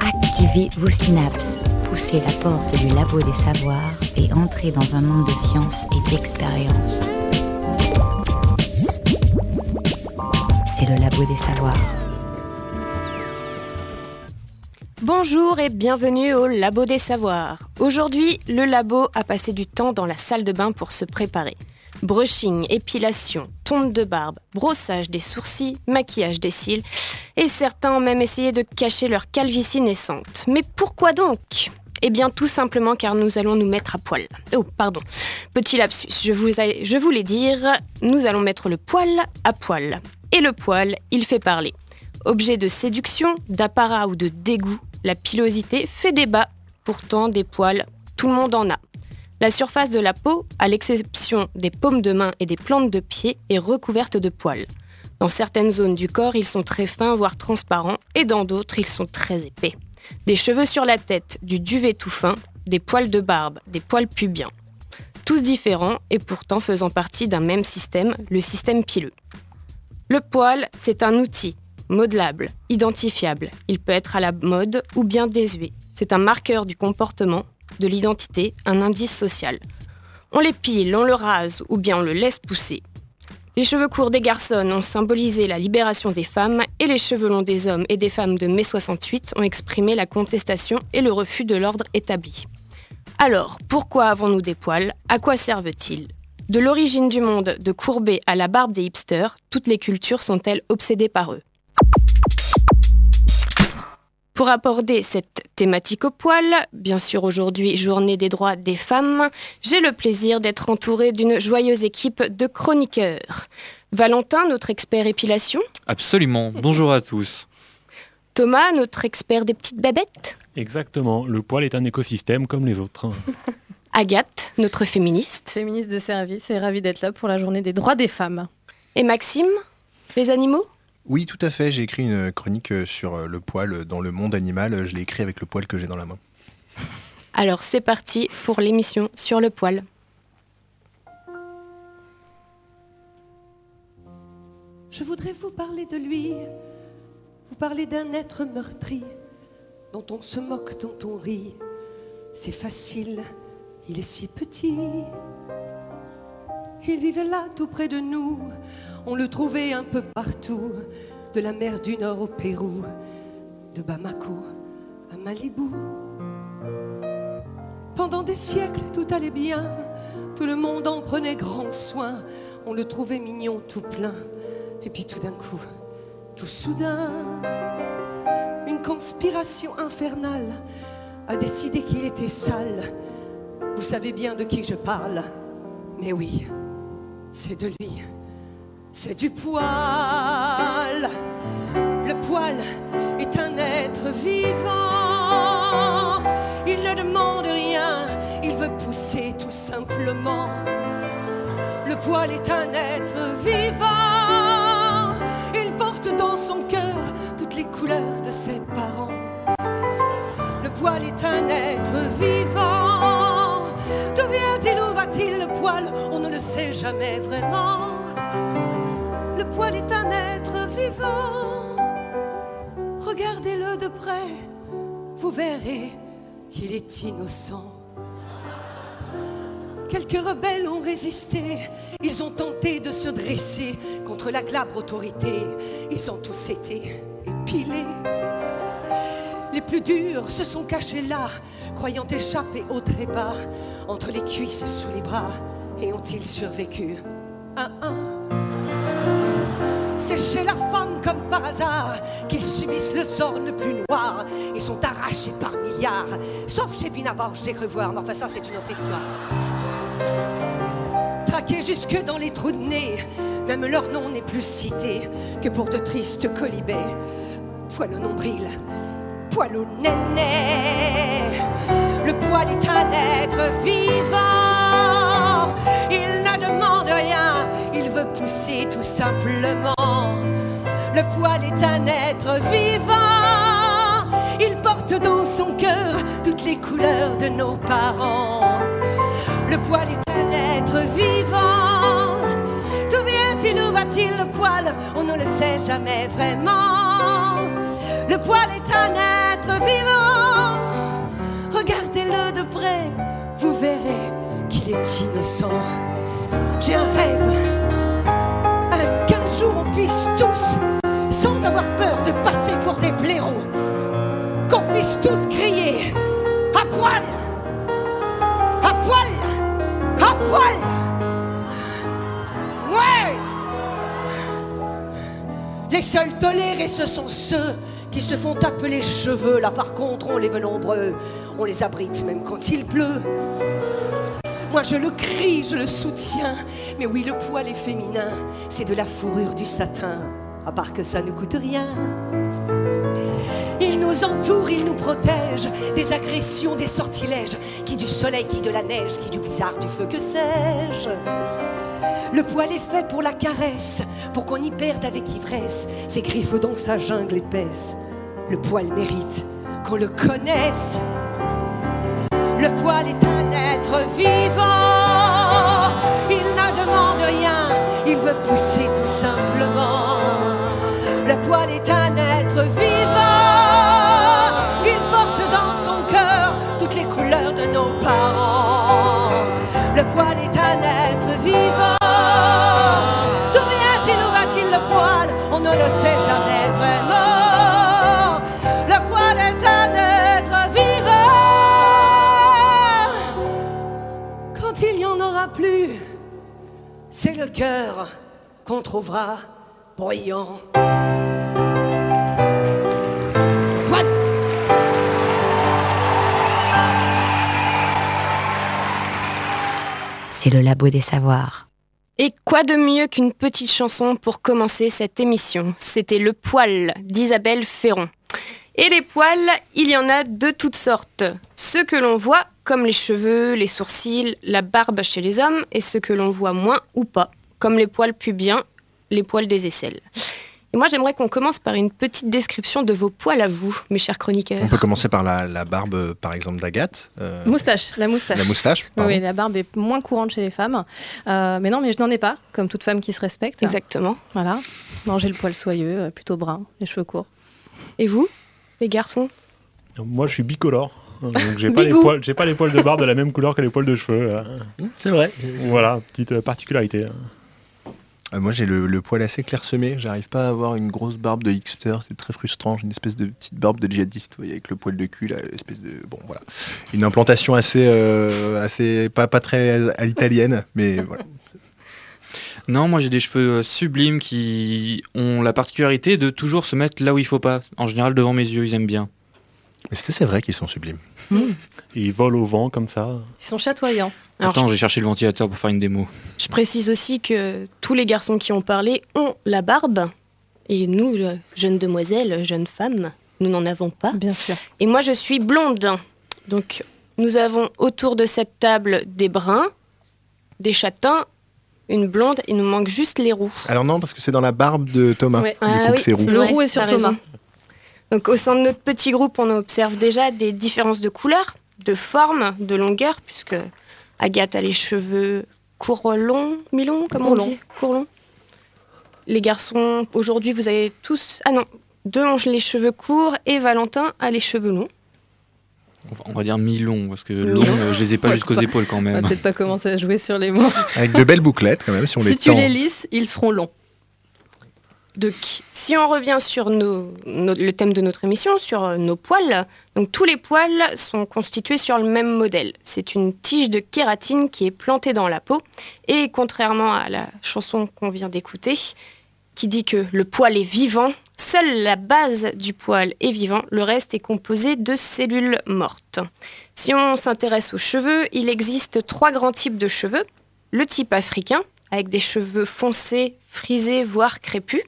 Activez vos synapses, poussez la porte du labo des savoirs et entrez dans un monde de science et d'expérience. C'est le labo des savoirs. Bonjour et bienvenue au Labo des Savoirs. Aujourd'hui, le labo a passé du temps dans la salle de bain pour se préparer. Brushing, épilation, tonte de barbe, brossage des sourcils, maquillage des cils, et certains ont même essayé de cacher leur calvitie naissante. Mais pourquoi donc? Eh bien, tout simplement car nous allons nous mettre à poil. Oh, pardon. Petit lapsus, je, je voulais dire, nous allons mettre le poil à poil. Et le poil, il fait parler. Objet de séduction, d'apparat ou de dégoût, la pilosité fait débat. Pourtant, des poils, tout le monde en a. La surface de la peau, à l'exception des paumes de main et des plantes de pied, est recouverte de poils. Dans certaines zones du corps, ils sont très fins, voire transparents, et dans d'autres, ils sont très épais. Des cheveux sur la tête, du duvet tout fin, des poils de barbe, des poils pubiens. Tous différents et pourtant faisant partie d'un même système, le système pileux. Le poil, c'est un outil, modelable, identifiable. Il peut être à la mode ou bien désuet. C'est un marqueur du comportement, de l'identité, un indice social. On l'épile, on le rase ou bien on le laisse pousser. Les cheveux courts des garçons ont symbolisé la libération des femmes et les cheveux longs des hommes et des femmes de mai 68 ont exprimé la contestation et le refus de l'ordre établi. Alors, pourquoi avons-nous des poils? À quoi servent-ils? De l'origine du monde de Courbet à la barbe des hipsters, toutes les cultures sont-elles obsédées par eux? Pour aborder cette thématique au poil, bien sûr aujourd'hui journée des droits des femmes, j'ai le plaisir d'être entourée d'une joyeuse équipe de chroniqueurs. Valentin, notre expert épilation. Absolument, bonjour à tous. Thomas, notre expert des petites babettes. Exactement, le poil est un écosystème comme les autres. Agathe, notre féministe. Féministe de service et ravie d'être là pour la journée des droits des femmes. Et Maxime, les animaux oui, tout à fait. J'ai écrit une chronique euh, sur euh, le poil dans le monde animal. Je l'ai écrit avec le poil que j'ai dans la main. Alors c'est parti pour l'émission sur le poil. Je voudrais vous parler de lui, vous parler d'un être meurtri, dont on se moque, dont on rit. C'est facile, il est si petit. Il vivait là tout près de nous, on le trouvait un peu partout, de la mer du Nord au Pérou, de Bamako à Malibu. Pendant des siècles, tout allait bien, tout le monde en prenait grand soin, on le trouvait mignon tout plein, et puis tout d'un coup, tout soudain, une conspiration infernale a décidé qu'il était sale. Vous savez bien de qui je parle, mais oui, c'est de lui c'est du poil. Le poil est un être vivant. Il ne demande rien, il veut pousser tout simplement. Le poil est un être vivant. Il porte dans son cœur toutes les couleurs de ses parents. Le poil est un être vivant. Le poil On ne le sait jamais vraiment poil est un être vivant. Regardez-le de près, vous verrez qu'il est innocent. Quelques rebelles ont résisté, ils ont tenté de se dresser contre la glabre autorité. Ils ont tous été épilés. Les plus durs se sont cachés là, croyant échapper au trépas, entre les cuisses sous les bras, et ont-ils survécu? Un, un. C'est chez la femme comme par hasard qu'ils subissent le sort le plus noir et sont arrachés par milliards. Sauf chez Pinabar, j'ai cru voir, mais enfin ça c'est une autre histoire. Traqués jusque dans les trous de nez, même leur nom n'est plus cité que pour de tristes colibets. Poil au nombril, poil. Le poil est un être vivant. Il ne demande rien, il veut pousser tout simplement. Le poil est un être vivant. Il porte dans son cœur toutes les couleurs de nos parents. Le poil est un être vivant. D'où vient-il, où va nourrira-t-il le poil? On ne le sait jamais vraiment. Le poil est un être vivant. Regardez-le de près, vous verrez qu'il est innocent. J'ai un rêve, qu'un jour on puisse tous, sans avoir peur de passer pour des blaireaux, qu'on puisse tous crier à poil, à poil, à poil. Ouais Les seuls tolérés, ce sont ceux qui se font appeler cheveux. Là, par contre, on les veut nombreux. On les abrite même quand il pleut. Moi, je le crie, je le soutiens. Mais oui, le poil est féminin. C'est de la fourrure du satin. À part que ça ne coûte rien. Il nous entoure, il nous protège des agressions, des sortilèges, qui du soleil, qui de la neige, qui du blizzard, du feu, que sais-je. Le poil est fait pour la caresse, pour qu'on y perde avec ivresse ses griffes dans sa jungle épaisse. Le poil mérite qu'on le connaisse. Le poil est un être vivant. Il ne demande rien, il veut pousser tout simplement. Le poil est un être vivant. Il porte dans son cœur toutes les couleurs de nos parents. Le poil est un être vivant. C'est le cœur qu'on trouvera bruyant. Poil. C'est le labo des savoirs. Et quoi de mieux qu'une petite chanson pour commencer cette émission? C'était Le Poil d'Isabelle Ferron. Et les poils, il y en a de toutes sortes. Ceux que l'on voit, comme les cheveux, les sourcils, la barbe chez les hommes, et ceux que l'on voit moins ou pas, comme les poils pubiens, les poils des aisselles. Et moi, j'aimerais qu'on commence par une petite description de vos poils à vous, mes chers chroniqueurs. On peut commencer par la, la barbe, par exemple, d'Agathe. euh, Moustache, la moustache. la moustache. Pardon. oui, la barbe est moins courante chez les femmes. Euh, mais non, mais je n'en ai pas, comme toute femme qui se respecte. Exactement. Voilà. Non, j'ai le poil soyeux, euh, plutôt brun, les cheveux courts. Et vous, les garçons? Moi, je suis bicolore. Hein, Donc, j'ai pas, les poils, j'ai pas les poils de barbe de la même couleur que les poils de cheveux. euh. C'est vrai. Voilà, petite euh, particularité. hein. Euh, moi, j'ai le, le poil assez clairsemé. J'arrive pas à avoir une grosse barbe de hipster. C'est très frustrant. J'ai une espèce de petite barbe de djihadiste, vous voyez, avec le poil de cul, là, espèce de. Bon, voilà. Une implantation assez. euh, assez pas, pas très à l'italienne, mais voilà. Non, moi j'ai des cheveux euh, sublimes qui ont la particularité de toujours se mettre là où il faut pas. En général devant mes yeux, ils aiment bien. C'est vrai qu'ils sont sublimes. Et ils volent au vent comme ça. Ils sont chatoyants. Alors, Attends, j'ai cherché le ventilateur pour faire une démo. Je précise aussi que tous les garçons qui ont parlé ont la barbe. Et nous, jeunes demoiselles, jeunes femmes, nous n'en avons pas. Bien sûr. Et moi, je suis blonde. Donc, nous avons autour de cette table des bruns, des châtains, une blonde. Il nous manque juste les roux. Alors, non, parce que c'est dans la barbe de Thomas. Ouais. Du Ah coup, oui, que c'est roux. Le roux est sur. Thomas. Donc, au sein de notre petit groupe, on observe déjà des différences de couleur, de forme, de longueur, puisque Agathe a les cheveux courts longs, mi-longs, comme on dit Courts longs. Les garçons, aujourd'hui, vous avez tous... Ah non, deux ont les cheveux courts et Valentin a les cheveux longs. On va- dire mi-long, parce que long, euh, je les ai pas Ouais, jusqu'aux épaules quand On va même. peut-être pas commencer à jouer sur les mots. Avec de belles bouclettes, quand même, si on les si tu tend. les lisses, ils seront longs. Donc, si on revient sur le thème de notre émission, sur euh, nos poils, donc tous les poils sont constitués sur le même modèle. C'est une tige de kératine qui est plantée dans la peau. Et contrairement à la chanson qu'on vient d'écouter, qui dit que le poil est vivant, seule la base du poil est vivant, le reste est composé de cellules mortes. Si on s'intéresse aux cheveux, il existe trois grands types de cheveux. Le type africain, avec des cheveux foncés, frisés, voire crépus.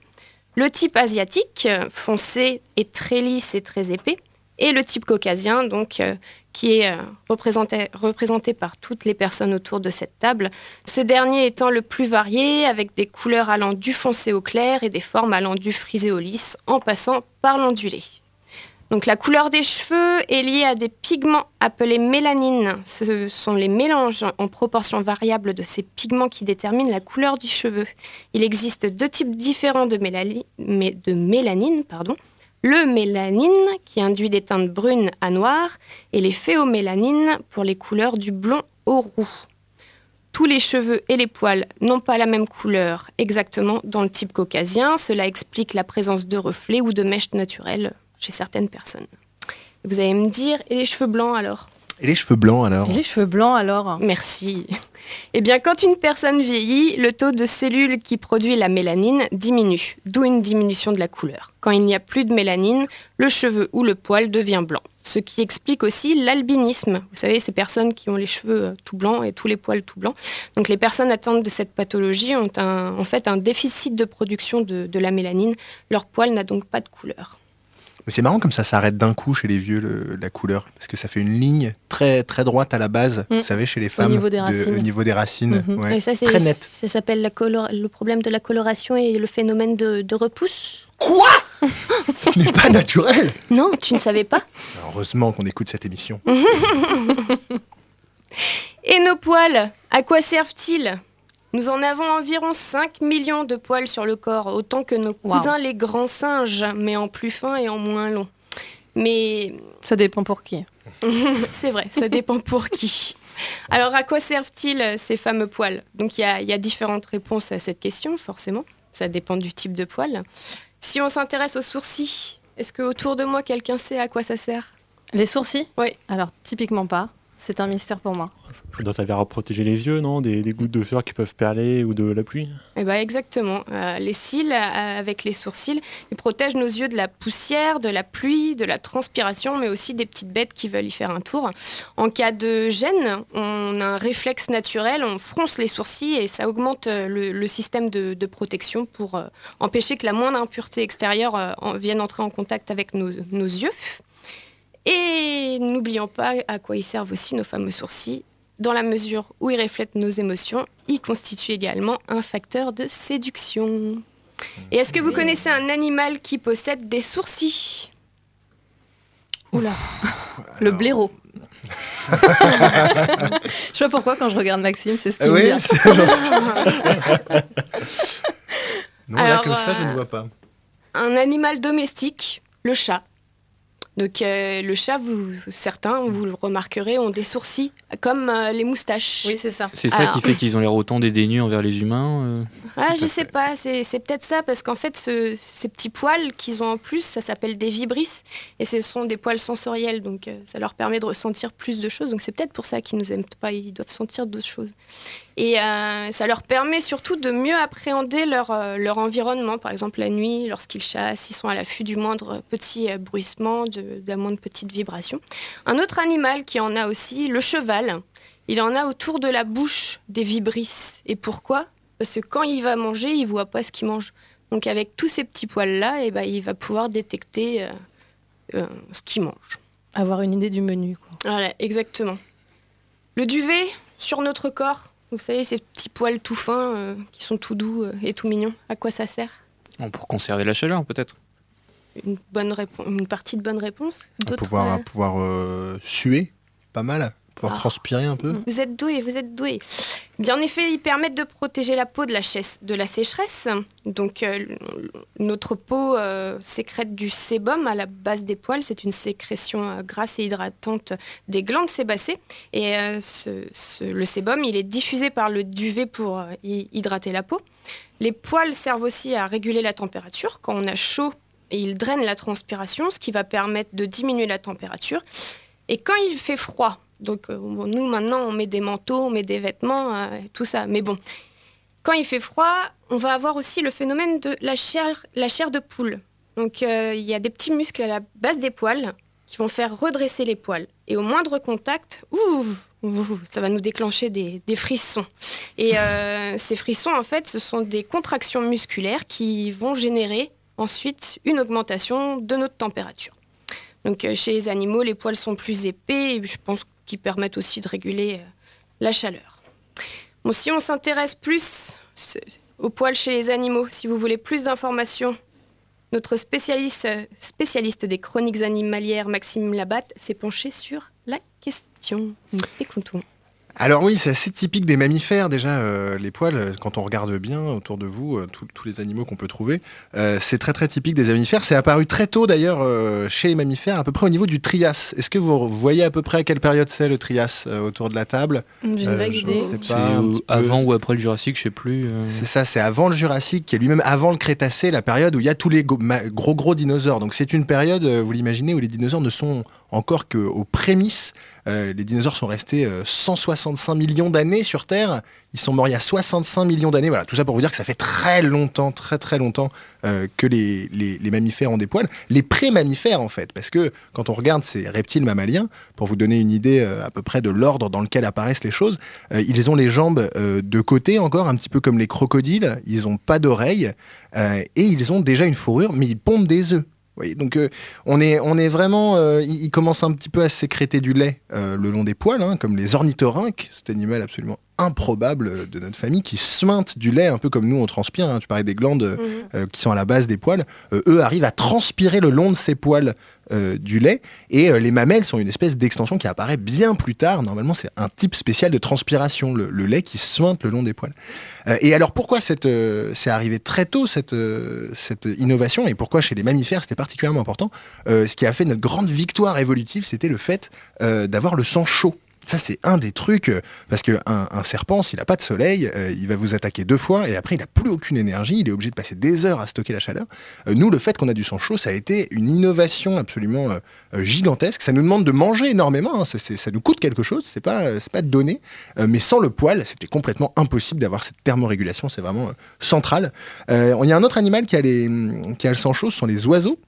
Le type asiatique, euh, foncé et très lisse et très épais. Et le type caucasien, donc, euh, qui est euh, représenté par toutes les personnes autour de cette table. Ce dernier étant le plus varié, avec des couleurs allant du foncé au clair et des formes allant du frisé au lisse, en passant par l'ondulé. La couleur des cheveux est liée à des pigments appelés mélanines. Ce sont les mélanges en proportion variable de ces pigments qui déterminent la couleur du cheveu. Il existe deux types différents de, mélali- de mélanine. Pardon. Le mélanine qui induit des teintes brunes à noires et les phéomélanines pour les couleurs du blond au roux. Tous les cheveux et les poils n'ont pas la même couleur exactement dans le type caucasien. Cela explique la présence de reflets ou de mèches naturelles chez certaines personnes. Vous allez me dire, et les cheveux blancs alors? Et les cheveux blancs alors? Et les cheveux blancs alors? Merci. Eh bien, quand une personne vieillit, le taux de cellules qui produit la mélanine diminue, d'où une diminution de la couleur. Quand il n'y a plus de mélanine, le cheveu ou le poil devient blanc. Ce qui explique aussi l'albinisme. Vous savez, ces personnes qui ont les cheveux tout blancs et tous les poils tout blancs. Donc, les personnes atteintes de cette pathologie ont un- en fait un déficit de production de, de la mélanine. Leur poil n'a donc pas de couleur. Mais c'est marrant comme ça s'arrête d'un coup chez les vieux le- la couleur parce que ça fait une ligne très très droite à la base, Mm. vous savez chez les femmes niveau des de- racines. au niveau des racines, ouais. Et ça, c'est- très net. Ça s'appelle le problème de la coloration et le phénomène de, de repousse. Quoi? Ce n'est pas naturel. Non, tu ne savais pas Heureusement qu'on écoute cette émission. Et nos poils, à quoi servent-ils? Nous en avons environ 5 millions de poils sur le corps, autant que nos Wow. cousins les grands singes, mais en plus fin et en moins long. Mais Ça dépend pour qui. c'est vrai, ça dépend pour qui. Alors, à quoi servent-ils euh, ces fameux poils? Donc, il y, a- il y a différentes réponses à cette question, forcément. Ça dépend du type de poil. Si on s'intéresse aux sourcils, est-ce que autour de moi, quelqu'un sait à quoi ça sert? Les sourcils? Oui. Alors, typiquement pas. C'est un mystère pour moi. Ça doit servir à protéger les yeux, non? Des, des gouttes de sueur qui peuvent perler ou de la pluie? Eh ben exactement. Euh, les cils, euh, avec les sourcils, ils protègent nos yeux de la poussière, de la pluie, de la transpiration, mais aussi des petites bêtes qui veulent y faire un tour. En cas de gêne, on a un réflexe naturel, on fronce les sourcils et ça augmente euh, le, le système de, de protection pour euh, empêcher que la moindre impureté extérieure euh, en- vienne entrer en contact avec nos, nos yeux. Et n'oublions pas à quoi ils servent aussi nos fameux sourcils. Dans la mesure où ils reflètent nos émotions, ils constituent également un facteur de séduction. Et est-ce que vous connaissez un animal qui possède des sourcils? Oula. Le blaireau. je sais pas pourquoi quand je regarde Maxime, c'est ce qu'il me oui, dit. c'est gentil. non, là comme ça, je euh, ne vois pas. Un animal domestique, le chat. Donc euh, le chat, vous, certains, vous le remarquerez, ont des sourcils comme euh, les moustaches. Oui, c'est ça. C'est ça Alors- qui fait qu'ils ont l'air autant dédaigneux envers les humains. euh. Ah, je sais pas, c'est c'est peut-être ça, parce qu'en fait, ce- ces petits poils qu'ils ont en plus, ça s'appelle des vibrisses, et ce sont des poils sensoriels, donc euh, ça leur permet de ressentir plus de choses, donc c'est peut-être pour ça qu'ils nous aiment pas, ils doivent sentir d'autres choses. Et euh, ça leur permet surtout de mieux appréhender leur, euh, leur environnement, par exemple la nuit, lorsqu'ils chassent, ils sont à l'affût du moindre petit euh, bruissement, de, de la moindre petite vibration. Un autre animal qui en a aussi, le cheval, il en a autour de la bouche des vibrisses. Et pourquoi? Parce que quand il va manger, il voit pas ce qu'il mange. Donc avec tous ces petits poils-là, eh ben, il va pouvoir détecter ce qu'il mange. Avoir une idée du menu. Quoi. Voilà, exactement. Le duvet sur notre corps, vous savez, ces petits poils tout fins euh, qui sont tout doux euh, et tout mignons, à quoi ça sert Bon, Pour conserver la chaleur, peut-être. une, bonne réponse, une partie de bonne réponse pouvoir, euh, à pouvoir euh, suer, pas mal. Pouvoir Ah. transpirer un peu. Vous êtes doué, vous êtes doué. Bien en effet, ils permettent de protéger la peau de la, chaise- de la sécheresse. Donc euh, notre peau euh, sécrète du sébum à la base des poils. C'est une sécrétion euh, grasse et hydratante des glandes sébacées. Et ce- ce- le sébum, il est diffusé par le duvet pour hy- hydrater la peau. Les poils servent aussi à réguler la température. Quand on a chaud, et ils drainent la transpiration, ce qui va permettre de diminuer la température. Et quand il fait froid, donc euh, nous maintenant on met des manteaux, on met des vêtements, euh, tout ça. Mais bon, quand il fait froid, on va avoir aussi le phénomène de la chair, la chair de poule. Donc euh, il y a des petits muscles à la base des poils qui vont faire redresser les poils. Et au moindre contact, ouh, ouh, ça va nous déclencher des, des frissons. Et euh, ces frissons, en fait, ce sont des contractions musculaires qui vont générer ensuite une augmentation de notre température. Donc chez les animaux, les poils sont plus épais et je pense qu'ils permettent aussi de réguler euh, la chaleur. Bon, si on s'intéresse plus aux poils chez les animaux, si vous voulez plus d'informations, Notre spécialiste, spécialiste des chroniques animalières, Maxime Labatte, s'est penché sur la question. Écoutons. Alors oui, c'est assez typique des mammifères déjà, euh, les poils, quand on regarde bien autour de vous, euh, tous- tous les animaux qu'on peut trouver, euh, c'est très très typique des mammifères. C'est apparu très tôt d'ailleurs euh, chez les mammifères, à peu près au niveau du Trias. Est-ce que vous voyez à peu près à quelle période c'est le Trias euh, autour de la table? J'ai une Euh, vague je idée. sais C'est pas, un au- petit peu. avant ou après le Jurassique, je sais plus. euh. C'est ça, c'est avant le Jurassique, qui est lui-même avant le Crétacé, la période où il y a tous les gros gros dinosaures. Donc c'est une période, vous l'imaginez, où les dinosaures ne sont encore qu'aux prémices. Euh, les dinosaures sont restés euh, 165 millions d'années sur Terre. Ils sont morts il y a 65 millions d'années. Voilà, tout ça pour vous dire que ça fait très longtemps, très très longtemps euh, que les, les- mammifères ont des poils. Les pré-mammifères en fait, parce que quand on regarde ces reptiles mammaliens, pour vous donner une idée euh, à peu près de l'ordre dans lequel apparaissent les choses, euh, ils ont les jambes euh, de côté encore, un petit peu comme les crocodiles. Ils n'ont pas d'oreilles euh, et ils ont déjà une fourrure, mais ils pondent des œufs. Donc euh, on, est, on est vraiment, euh, ils commencent un petit peu à sécréter du lait euh, le long des poils, hein, comme les ornithorynques, cet animal absolument improbable de notre famille qui suinte du lait, un peu comme nous on transpire. hein. Tu parlais des glandes euh, euh, qui sont à la base des poils. Euh, eux arrivent à transpirer le long de ces poils du lait. Et les mamelles sont une espèce d'extension qui apparaît bien plus tard. Normalement, c'est un type spécial de transpiration, le, le lait qui suinte le long des poils. Et alors, pourquoi cette, c'est arrivé très tôt, cette, cette innovation, et pourquoi chez les mammifères, c'était particulièrement important? Ce qui a fait notre grande victoire évolutive, c'était le fait d'avoir le sang chaud. Ça, c'est un des trucs, euh, parce qu'un un serpent, s'il n'a pas de soleil, euh, il va vous attaquer deux fois, et après, il n'a plus aucune énergie, il est obligé de passer des heures à stocker la chaleur. Euh, nous, le fait qu'on a du sang chaud, ça a été une innovation absolument gigantesque. Ça nous demande de manger énormément, hein. ça, nous coûte quelque chose, c'est pas, c'est pas donné. Mais sans le poil, c'était complètement impossible d'avoir cette thermorégulation, c'est vraiment central. Il y a un autre animal qui a, les, qui a le sang chaud, ce sont les oiseaux.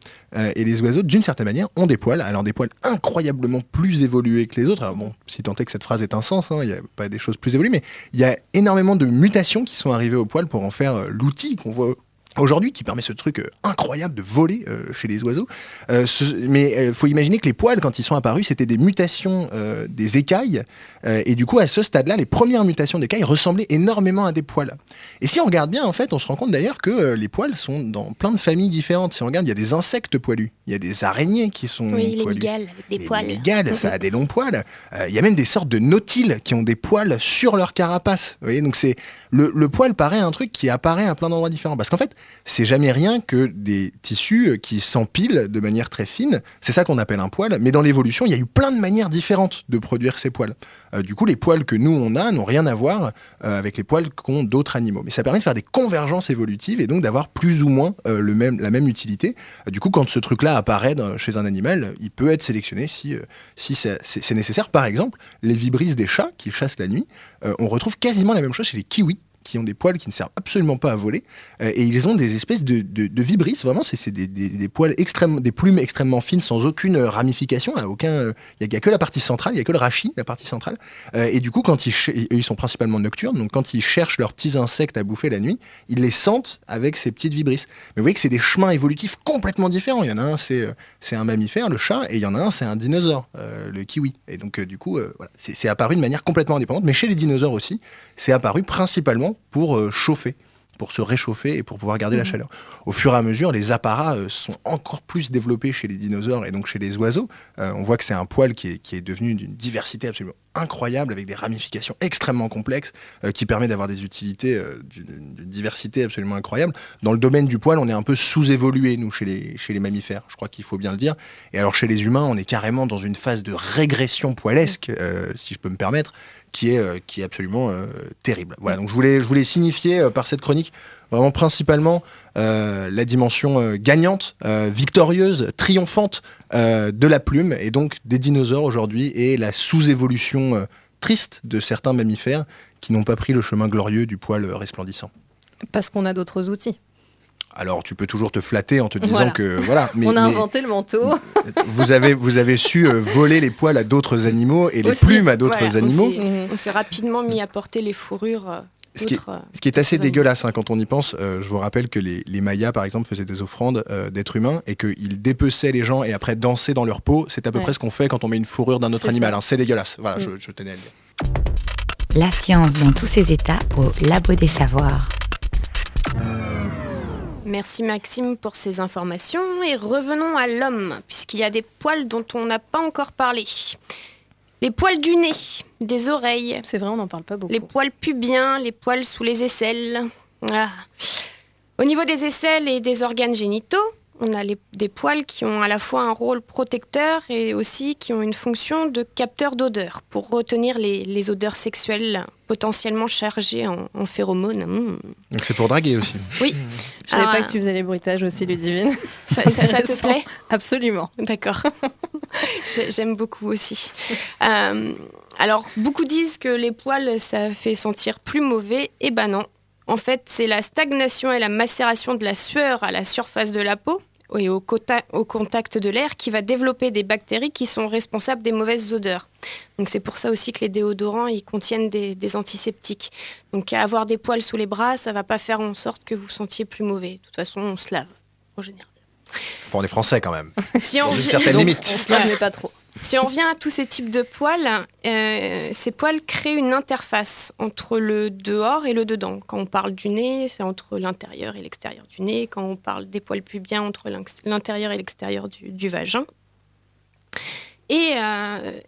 Et les oiseaux, d'une certaine manière, ont des poils. Alors des poils incroyablement plus évolués que les autres. Bon, si est que cette phrase ait un sens, hein, il n'y a pas des choses plus évoluées, mais il y a énormément de mutations qui sont arrivées au poil pour en faire euh, l'outil qu'on voit aujourd'hui qui permet ce truc euh, incroyable de voler euh, chez les oiseaux. Euh, ce- mais il faut imaginer que les poils, quand ils sont apparus, c'était des mutations euh, des écailles. Euh, et du coup, à ce stade-là, les premières mutations d'écailles ressemblaient énormément à des poils. Et si on regarde bien, en fait, on se rend compte d'ailleurs que euh, les poils sont dans plein de familles différentes. Si on regarde, il y a des insectes poilus, il y a des araignées qui sont Oui, les poilus. migales avec des Les poils. migales, ça a des longs poils. Euh, Il y a même des sortes de nautiles qui ont des poils sur leur carapace. Vous voyez, donc c'est le, le poil paraît un truc qui apparaît à plein d'endroits différents. Parce qu'en fait, c'est jamais rien que des tissus euh, qui s'empilent de manière très fine. C'est ça qu'on appelle un poil. Mais dans l'évolution, il y a eu plein de manières différentes de produire ces poils. Euh, du coup, les poils que nous on a n'ont rien à voir euh, avec les poils qu'ont d'autres animaux. Mais ça permet de faire des convergences évolutives et donc d'avoir plus ou moins la même utilité. Du coup, quand ce truc-là apparaît chez un animal, il peut être sélectionné si, si c'est nécessaire. Par exemple, les vibrisses des chats qui chassent la nuit, on retrouve quasiment la même chose chez les kiwis qui ont des poils qui ne servent absolument pas à voler euh, et ils ont des espèces de, de, vibrisses vraiment c'est des, poils extrêmement des plumes extrêmement fines sans aucune euh, ramification aucun euh, il y, a que la partie centrale il y a que le rachis la partie centrale Euh, et du coup quand ils sont principalement nocturnes donc quand ils cherchent leurs petits insectes à bouffer la nuit ils les sentent avec ces petites vibrisses. Mais vous voyez que c'est des chemins évolutifs complètement différents. Il y en a un c'est un mammifère le chat et il y en a un c'est un dinosaure le kiwi. Et donc du coup voilà c'est apparu de manière complètement indépendante mais chez les dinosaures aussi c'est apparu principalement pour euh, chauffer pour se réchauffer et pour pouvoir garder la chaleur. Au fur et à mesure, les apparats euh, sont encore plus développés chez les dinosaures et donc chez les oiseaux. Euh, on voit que c'est un poil qui est, qui est devenu d'une diversité absolument incroyable avec des ramifications extrêmement complexes euh, qui permet d'avoir des utilités euh, d'une diversité absolument incroyable. Dans le domaine du poil, on est un peu sous-évolué, nous, chez les, mammifères. Je crois qu'il faut bien le dire. Et alors, chez les humains, on est carrément dans une phase de régression poilesque, euh, si je peux me permettre, qui est, absolument terrible. Voilà, donc je voulais, signifier par cette chronique vraiment principalement euh, la dimension euh, gagnante, euh, victorieuse, triomphante euh, de la plume et donc des dinosaures aujourd'hui et la sous-évolution euh, triste de certains mammifères qui n'ont pas pris le chemin glorieux du poil resplendissant. Parce qu'on a d'autres outils. Alors tu peux toujours te flatter en te disant Voilà. que voilà, mais, on a mais inventé le manteau. vous avez vous avez su euh, voler les poils à d'autres animaux et les Aussi, plumes à d'autres Voilà, animaux. On s'est rapidement mis à porter les fourrures. Ce qui est- d'autres, Ce qui est assez dégueulasse hein, quand on y pense, euh, je vous rappelle que les, les Mayas, par exemple, faisaient des offrandes euh, d'êtres humains et qu'ils dépeçaient les gens et après dansaient dans leur peau. C'est à peu Ouais. près ce qu'on fait quand on met une fourrure d'un autre animal. hein. C'est dégueulasse. Voilà, Mm. je, je tenais à le dire. La science dans tous ses états au Labo des Savoirs. Merci Maxime pour ces informations et revenons à l'homme, puisqu'il y a des poils dont on n'a pas encore parlé. Les poils du nez, des oreilles, C'est vrai, on n'en parle pas beaucoup. les poils pubiens, les poils sous les aisselles. Ah. Au niveau des aisselles et des organes génitaux, on a les- des poils qui ont à la fois un rôle protecteur et aussi qui ont une fonction de capteur d'odeur pour retenir les, les odeurs sexuelles potentiellement chargées en, en phéromones. Mmh. Donc c'est pour draguer aussi. Oui, Je savais Ah. pas que tu faisais les bruitages aussi, Ludivine. ça, ça- ça te plaît? Absolument. D'accord. J'ai- J'aime beaucoup aussi. Euh, alors, beaucoup disent que les poils, ça fait sentir plus mauvais. Eh ben non. En fait, c'est la stagnation et la macération de la sueur à la surface de la peau et au, cota- au contact de l'air qui va développer des bactéries qui sont responsables des mauvaises odeurs. Donc c'est pour ça aussi que les déodorants, ils contiennent des, des antiseptiques. Donc avoir des poils sous les bras, ça va pas faire en sorte que vous sentiez plus mauvais. De toute façon, on se lave en général. Enfin, on est français quand même. Si on Dans une vient- certaine Donc, limite. On se lave, mais pas trop. Si on revient à tous ces types de poils, euh, ces poils créent une interface entre le dehors et le dedans. Quand on parle du nez, c'est entre l'intérieur et l'extérieur du nez. Quand on parle des poils pubiens, entre l'intérieur et l'extérieur du, vagin. Et euh,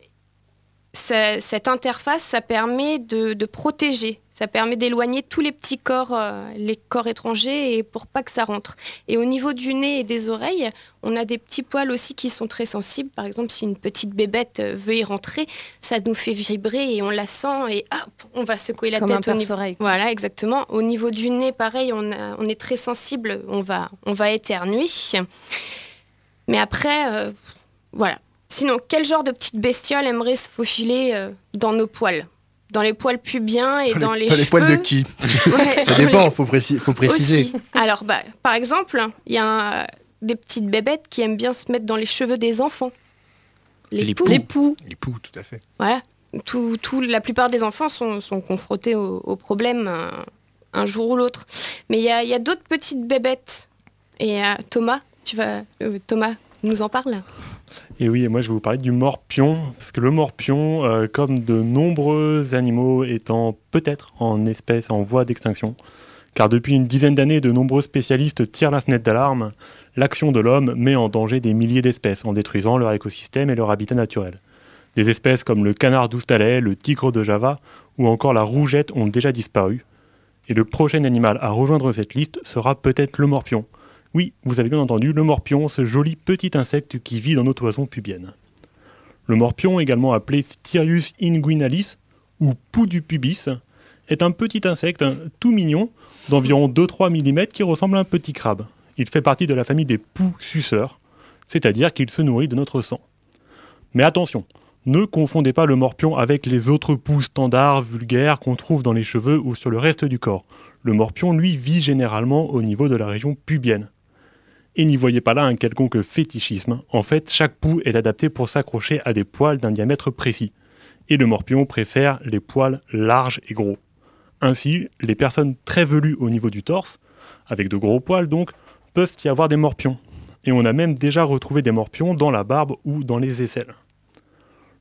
cette interface, ça permet de protéger, ça permet d'éloigner tous les petits corps, euh, les corps étrangers, et pour pas que ça rentre. Et au niveau du nez et des oreilles, on a des petits poils aussi qui sont très sensibles. Par exemple, si une petite bébête euh, veut y rentrer, ça nous fait vibrer et on la sent et hop, on va secouer la Comme un tête au niveau. Voilà, exactement. Au niveau du nez, pareil, on, a- on est très sensible, on va, on va éternuer. Mais après, euh, voilà. Sinon, quel genre de petite bestiole aimerait se faufiler euh, dans nos poils? Dans les poils pubiens et dans, les, Dans les poils de cheveux qui Ouais, Ça dans les- dépend, faut, préci- faut préciser. aussi. Alors, bah, par exemple, il y a un- des petites bébêtes qui aiment bien se mettre dans les cheveux des enfants. Les, Les poux. poux. Les poux. Les poux, tout à fait. Voilà. Tout, tout- la plupart des enfants sont, sont confrontés au, au problème euh, un jour ou l'autre. Mais il y a, il y a d'autres petites bébêtes. Et euh, Thomas, tu vas, euh, Thomas nous en parle Et oui, et moi je vais vous parler du morpion, parce que le morpion, euh, comme de nombreux animaux étant peut-être en espèce en voie d'extinction, car depuis une dizaine d'années, de nombreux spécialistes tirent la sonnette d'alarme, l'action de l'homme met en danger des milliers d'espèces en détruisant leur écosystème et leur habitat naturel. Des espèces comme le canard d'Oustalet, le tigre de Java ou encore la rougette ont déjà disparu. Et le prochain animal à rejoindre cette liste sera peut-être le morpion. Oui, vous avez bien entendu, le morpion, ce joli petit insecte qui vit dans nos toisons pubiennes. Le morpion, également appelé Phtirius inguinalis, ou pou du pubis, est un petit insecte tout mignon, d'environ 2-3 mm qui ressemble à un petit crabe. Il fait partie de la famille des poux suceurs, c'est-à-dire qu'il se nourrit de notre sang. Mais attention, ne confondez pas le morpion avec les autres poux standards, vulgaires qu'on trouve dans les cheveux ou sur le reste du corps. Le morpion, lui, vit généralement au niveau de la région pubienne. Et n'y voyez pas là un quelconque fétichisme. En fait, chaque poux est adapté pour s'accrocher à des poils d'un diamètre précis. Et le morpion préfère les poils larges et gros. Ainsi, les personnes très velues au niveau du torse, avec de gros poils donc, peuvent y avoir des morpions. Et on a même déjà retrouvé des morpions dans la barbe ou dans les aisselles.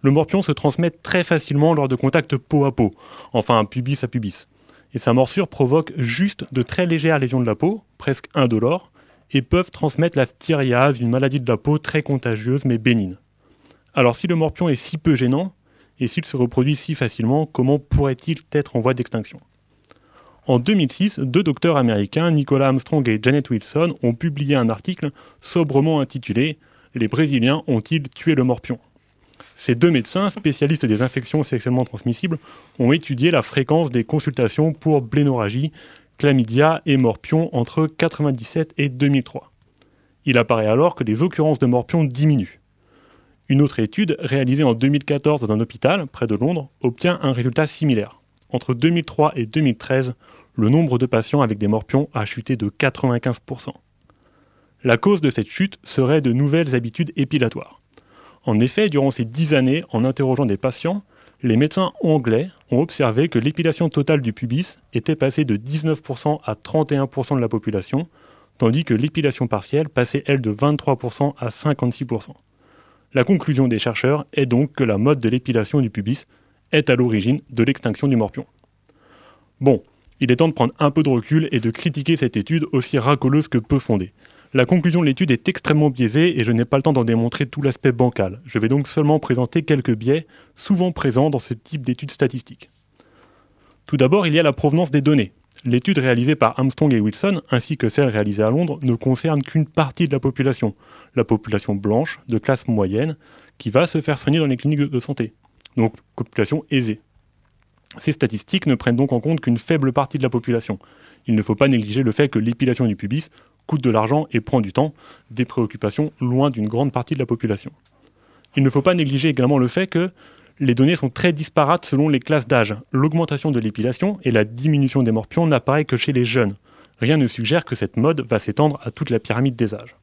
Le morpion se transmet très facilement lors de contacts peau à peau, enfin pubis à pubis. Et sa morsure provoque juste de très légères lésions de la peau, presque indolores, et peuvent transmettre la phtiriase, une maladie de la peau très contagieuse mais bénigne. Alors si le morpion est si peu gênant, et s'il se reproduit si facilement, comment pourrait-il être en voie d'extinction? En 2006, deux docteurs américains, Nicolas Armstrong et Janet Wilson, ont publié un article sobrement intitulé Les Brésiliens ont-ils tué le morpion? Ces deux médecins, spécialistes des infections sexuellement transmissibles, ont étudié la fréquence des consultations pour blénorragie, chlamydia et morpion entre 1997 et 2003. Il apparaît alors que les occurrences de morpion diminuent. Une autre étude, réalisée en 2014 dans un hôpital près de Londres, obtient un résultat similaire. Entre 2003 et 2013, le nombre de patients avec des morpions a chuté de 95%. La cause de cette chute serait de nouvelles habitudes épilatoires. En effet, durant ces dix années, en interrogeant des patients, les médecins anglais ont observé que l'épilation totale du pubis était passée de 19% à 31% de la population, tandis que l'épilation partielle passait, elle, de 23% à 56%. La conclusion des chercheurs est donc que la mode de l'épilation du pubis est à l'origine de l'extinction du morpion. Bon, Il est temps de prendre un peu de recul et de critiquer cette étude aussi racoleuse que peu fondée. La conclusion de l'étude est extrêmement biaisée et je n'ai pas le temps d'en démontrer tout l'aspect bancal. Je vais donc seulement présenter quelques biais souvent présents dans ce type d'études statistiques. Tout d'abord, il y a la provenance des données. L'étude réalisée par Armstrong et Wilson, ainsi que celle réalisée à Londres, ne concerne qu'une partie de la population, la population blanche de classe moyenne, qui va se faire soigner dans les cliniques de santé. Donc, population aisée. Ces statistiques ne prennent donc en compte qu'une faible partie de la population. Il ne faut pas négliger le fait que l'épilation du pubis coûte de l'argent et prend du temps, des préoccupations loin d'une grande partie de la population. Il ne faut pas négliger également le fait que les données sont très disparates selon les classes d'âge. L'augmentation de l'épilation et la diminution des morpions n'apparaît que chez les jeunes. Rien ne suggère que cette mode va s'étendre à toute la pyramide des âges.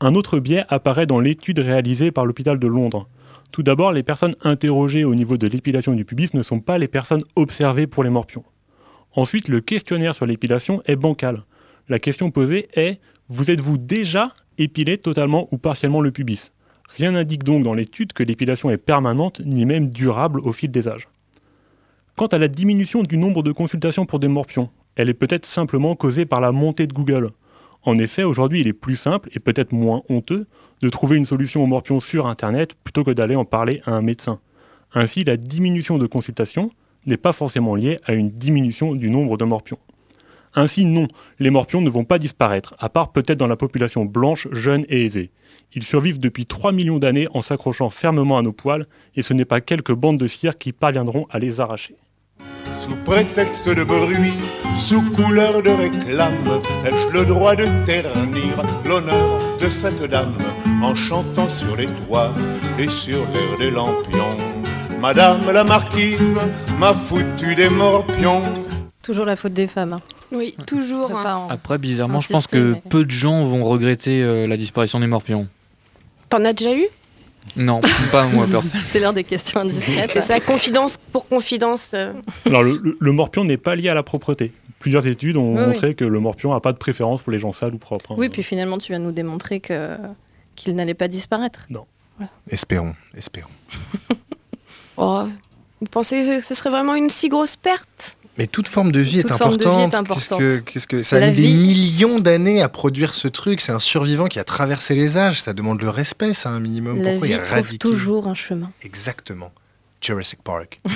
Un autre biais apparaît dans l'étude réalisée par l'hôpital de Londres. Tout d'abord, les personnes interrogées au niveau de l'épilation du pubis ne sont pas les personnes observées pour les morpions. Ensuite, le questionnaire sur l'épilation est bancal. La question posée est vous êtes-vous déjà épilé totalement ou partiellement le pubis? Rien n'indique donc dans l'étude que l'épilation est permanente ni même durable au fil des âges. Quant à la diminution du nombre de consultations pour des morpions, elle est peut-être simplement causée par la montée de Google. En effet, aujourd'hui, il est plus simple et peut-être moins honteux de trouver une solution aux morpions sur Internet plutôt que d'aller en parler à un médecin. Ainsi, la diminution de consultations n'est pas forcément liée à une diminution du nombre de morpions. Ainsi, non, les morpions ne vont pas disparaître, à part peut-être dans la population blanche, jeune et aisée. Ils survivent depuis 3 millions d'années en s'accrochant fermement à nos poils, et ce n'est pas quelques bandes de cire qui parviendront à les arracher. Sous prétexte de bruit, sous couleur de réclame, ai-je le droit de ternir l'honneur de cette dame en chantant sur les toits et sur l'air des lampions? Madame la marquise m'a foutu des morpions. Toujours la faute des femmes. hein. Oui, toujours. Hein. Après, bizarrement, je pense que mais- peu de gens vont regretter euh, la disparition des morpions. T'en as déjà eu? Non, pas moi, personne. C'est l'heure des questions indiscrètes. C'est ça, confidence pour confidence. euh. Alors, le, le- le morpion n'est pas lié à la propreté. Plusieurs études ont Oui, oui. montré que le morpion n'a pas de préférence pour les gens sales ou propres. hein. Oui, puis finalement, tu viens de nous démontrer que qu'il n'allait pas disparaître. Espérons, espérons. Oh, vous pensez que ce serait vraiment une si grosse perte? Mais toute forme de vie Toute est forme de vie importante. est importante. Qu'est-ce que, qu'est-ce que ça a mis des millions d'années à produire ce truc. C'est un survivant qui a traversé les âges. Ça demande le respect, ça un minimum. La Pourquoi vie éradiquer trouve toujours un chemin. Exactement. Jurassic Park.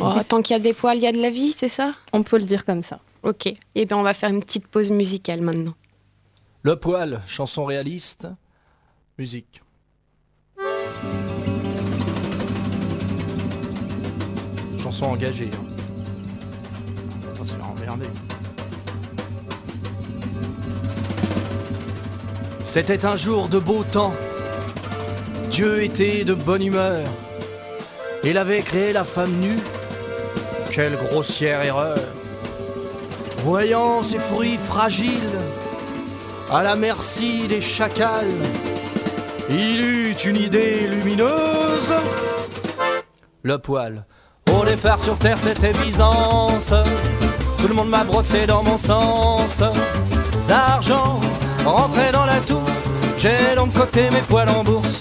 Oh, Tant qu'il y a des poils, il y a de la vie, c'est ça? On peut le dire comme ça. Ok. Et bien, on va faire une petite pause musicale maintenant. Le poil, chanson réaliste, musique. Chanson engagée. hein. C'était un jour de beau temps. Dieu était de bonne humeur. Il avait créé la femme nue. Quelle grossière erreur. Voyant ses fruits fragiles, à la merci des chacals. Il eut une idée lumineuse. Le poil. Au départ sur terre c'était Byzance. Tout le monde m'a brossé dans mon sens. D'argent rentré dans la touffe. J'ai donc coté mes poils en bourse.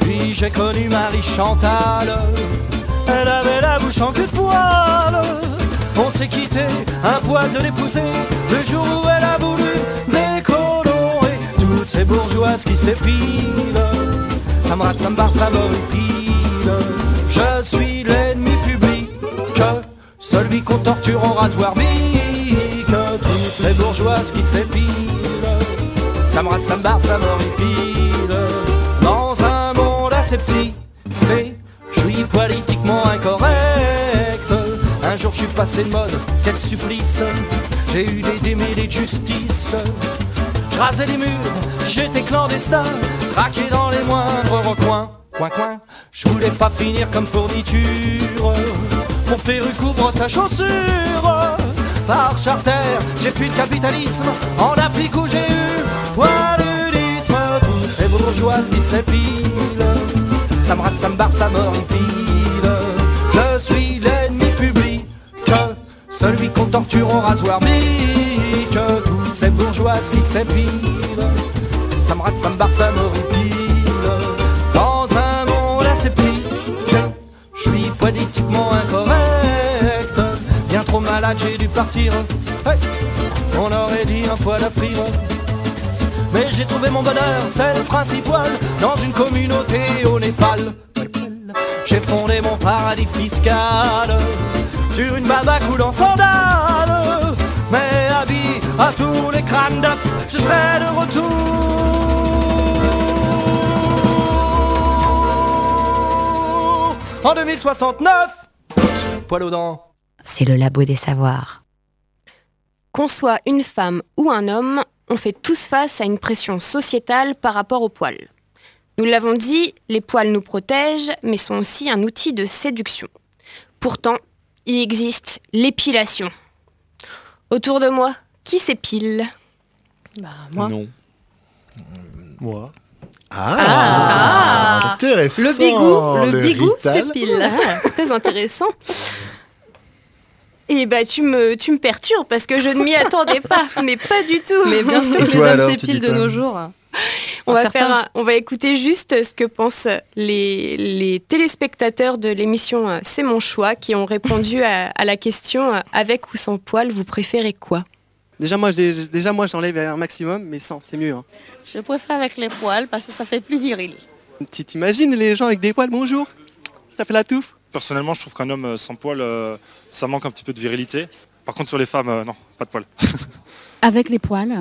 Puis j'ai connu Marie Chantal. Elle avait la bouche en queue de poil. On s'est quitté, un poil de l'épouser. Le jour où elle a voulu décolorer toutes ces bourgeoises qui s'épilent. Ça me rate, ça me barre, ça m'horripile. Qu'on torture au rasoir bique. Toutes ces bourgeoises qui s'épilent. Ça me rate, ça me barre, ça m'horripile. Dans un monde assez petit, c'est, je suis politiquement incorrect. Un jour je suis passé de mode, quel supplice. J'ai eu des démêlés de justice. Je rasais les murs, j'étais clandestin, craqué dans les moindres recoins. Coin coin, je voulais pas finir comme fourniture. Mon perruque couvre sa chaussure. Par charter, j'ai fui le capitalisme en Afrique où j'ai eu paludisme. Toutes ces bourgeoises qui s'épilent, ça me rate, ça me barbe, ça m'horripile. Je suis l'ennemi public, celui qu'on torture au rasoir bique. Toutes ces bourgeoises qui s'épilent, ça me rate, ça me barbe, ça m'horripile. Dans un monde c'est- je suis politiquement incorrect. Malade, j'ai dû partir. On aurait dit un poil à frire. Mais j'ai trouvé mon bonheur, c'est le principal, dans une communauté au Népal. J'ai fondé mon paradis fiscal sur une baba coulant sandales. Mais avis à tous les crânes d'œufs, je serai de retour. En 2069, poil aux dents. C'est le labo des savoirs. Qu'on soit une femme ou un homme, on fait tous face à une pression sociétale par rapport aux poils. Nous l'avons dit, les poils nous protègent, mais sont aussi un outil de séduction. Pourtant, il existe l'épilation. Autour de moi, qui s'épile? Bah, moi. Non. Moi. Ah, Ah. intéressant. Le bigou, le, bigou s'épile. Ah, Très intéressant. Et bah tu me, tu me perturbes parce que je ne m'y attendais pas, mais pas du tout. Mais bien sûr que les toi, hommes s'épilent de nos jours. on va, faire un- on va écouter juste ce que pensent les, les téléspectateurs de l'émission euh, C'est mon choix qui ont répondu à, à la question euh, avec ou sans poil, vous préférez quoi? Déjà moi, j'ai- déjà, moi j'enlève un maximum, mais sans, c'est mieux. hein. Je préfère avec les poils parce que ça fait plus viril. Tu t'imagines les gens avec des poils, bonjour Ça fait la touffe Personnellement, je trouve qu'un homme euh, sans poil, euh, ça manque un petit peu de virilité. Par contre, sur les femmes, euh, non, pas de poil. Avec les poils.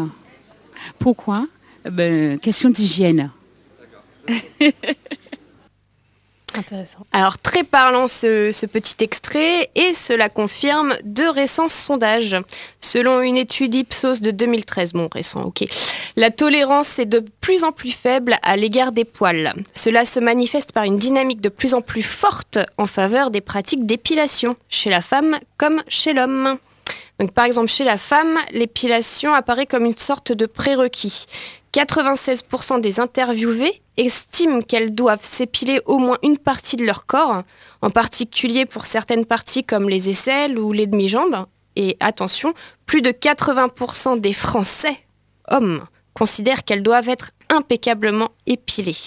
Pourquoi? Ben, Question d'hygiène. Alors très parlant ce, ce petit extrait et cela confirme deux récents sondages. Selon une étude Ipsos de 2013, bon récent ok, la tolérance est de plus en plus faible à l'égard des poils. Cela se manifeste par une dynamique de plus en plus forte en faveur des pratiques d'épilation, chez la femme comme chez l'homme. Donc par exemple chez la femme, l'épilation apparaît comme une sorte de prérequis. 96% des interviewés estiment qu'elles doivent s'épiler au moins une partie de leur corps, en particulier pour certaines parties comme les aisselles ou les demi-jambes. Et attention, plus de 80% des Français, hommes, considèrent qu'elles doivent être impeccablement épilées.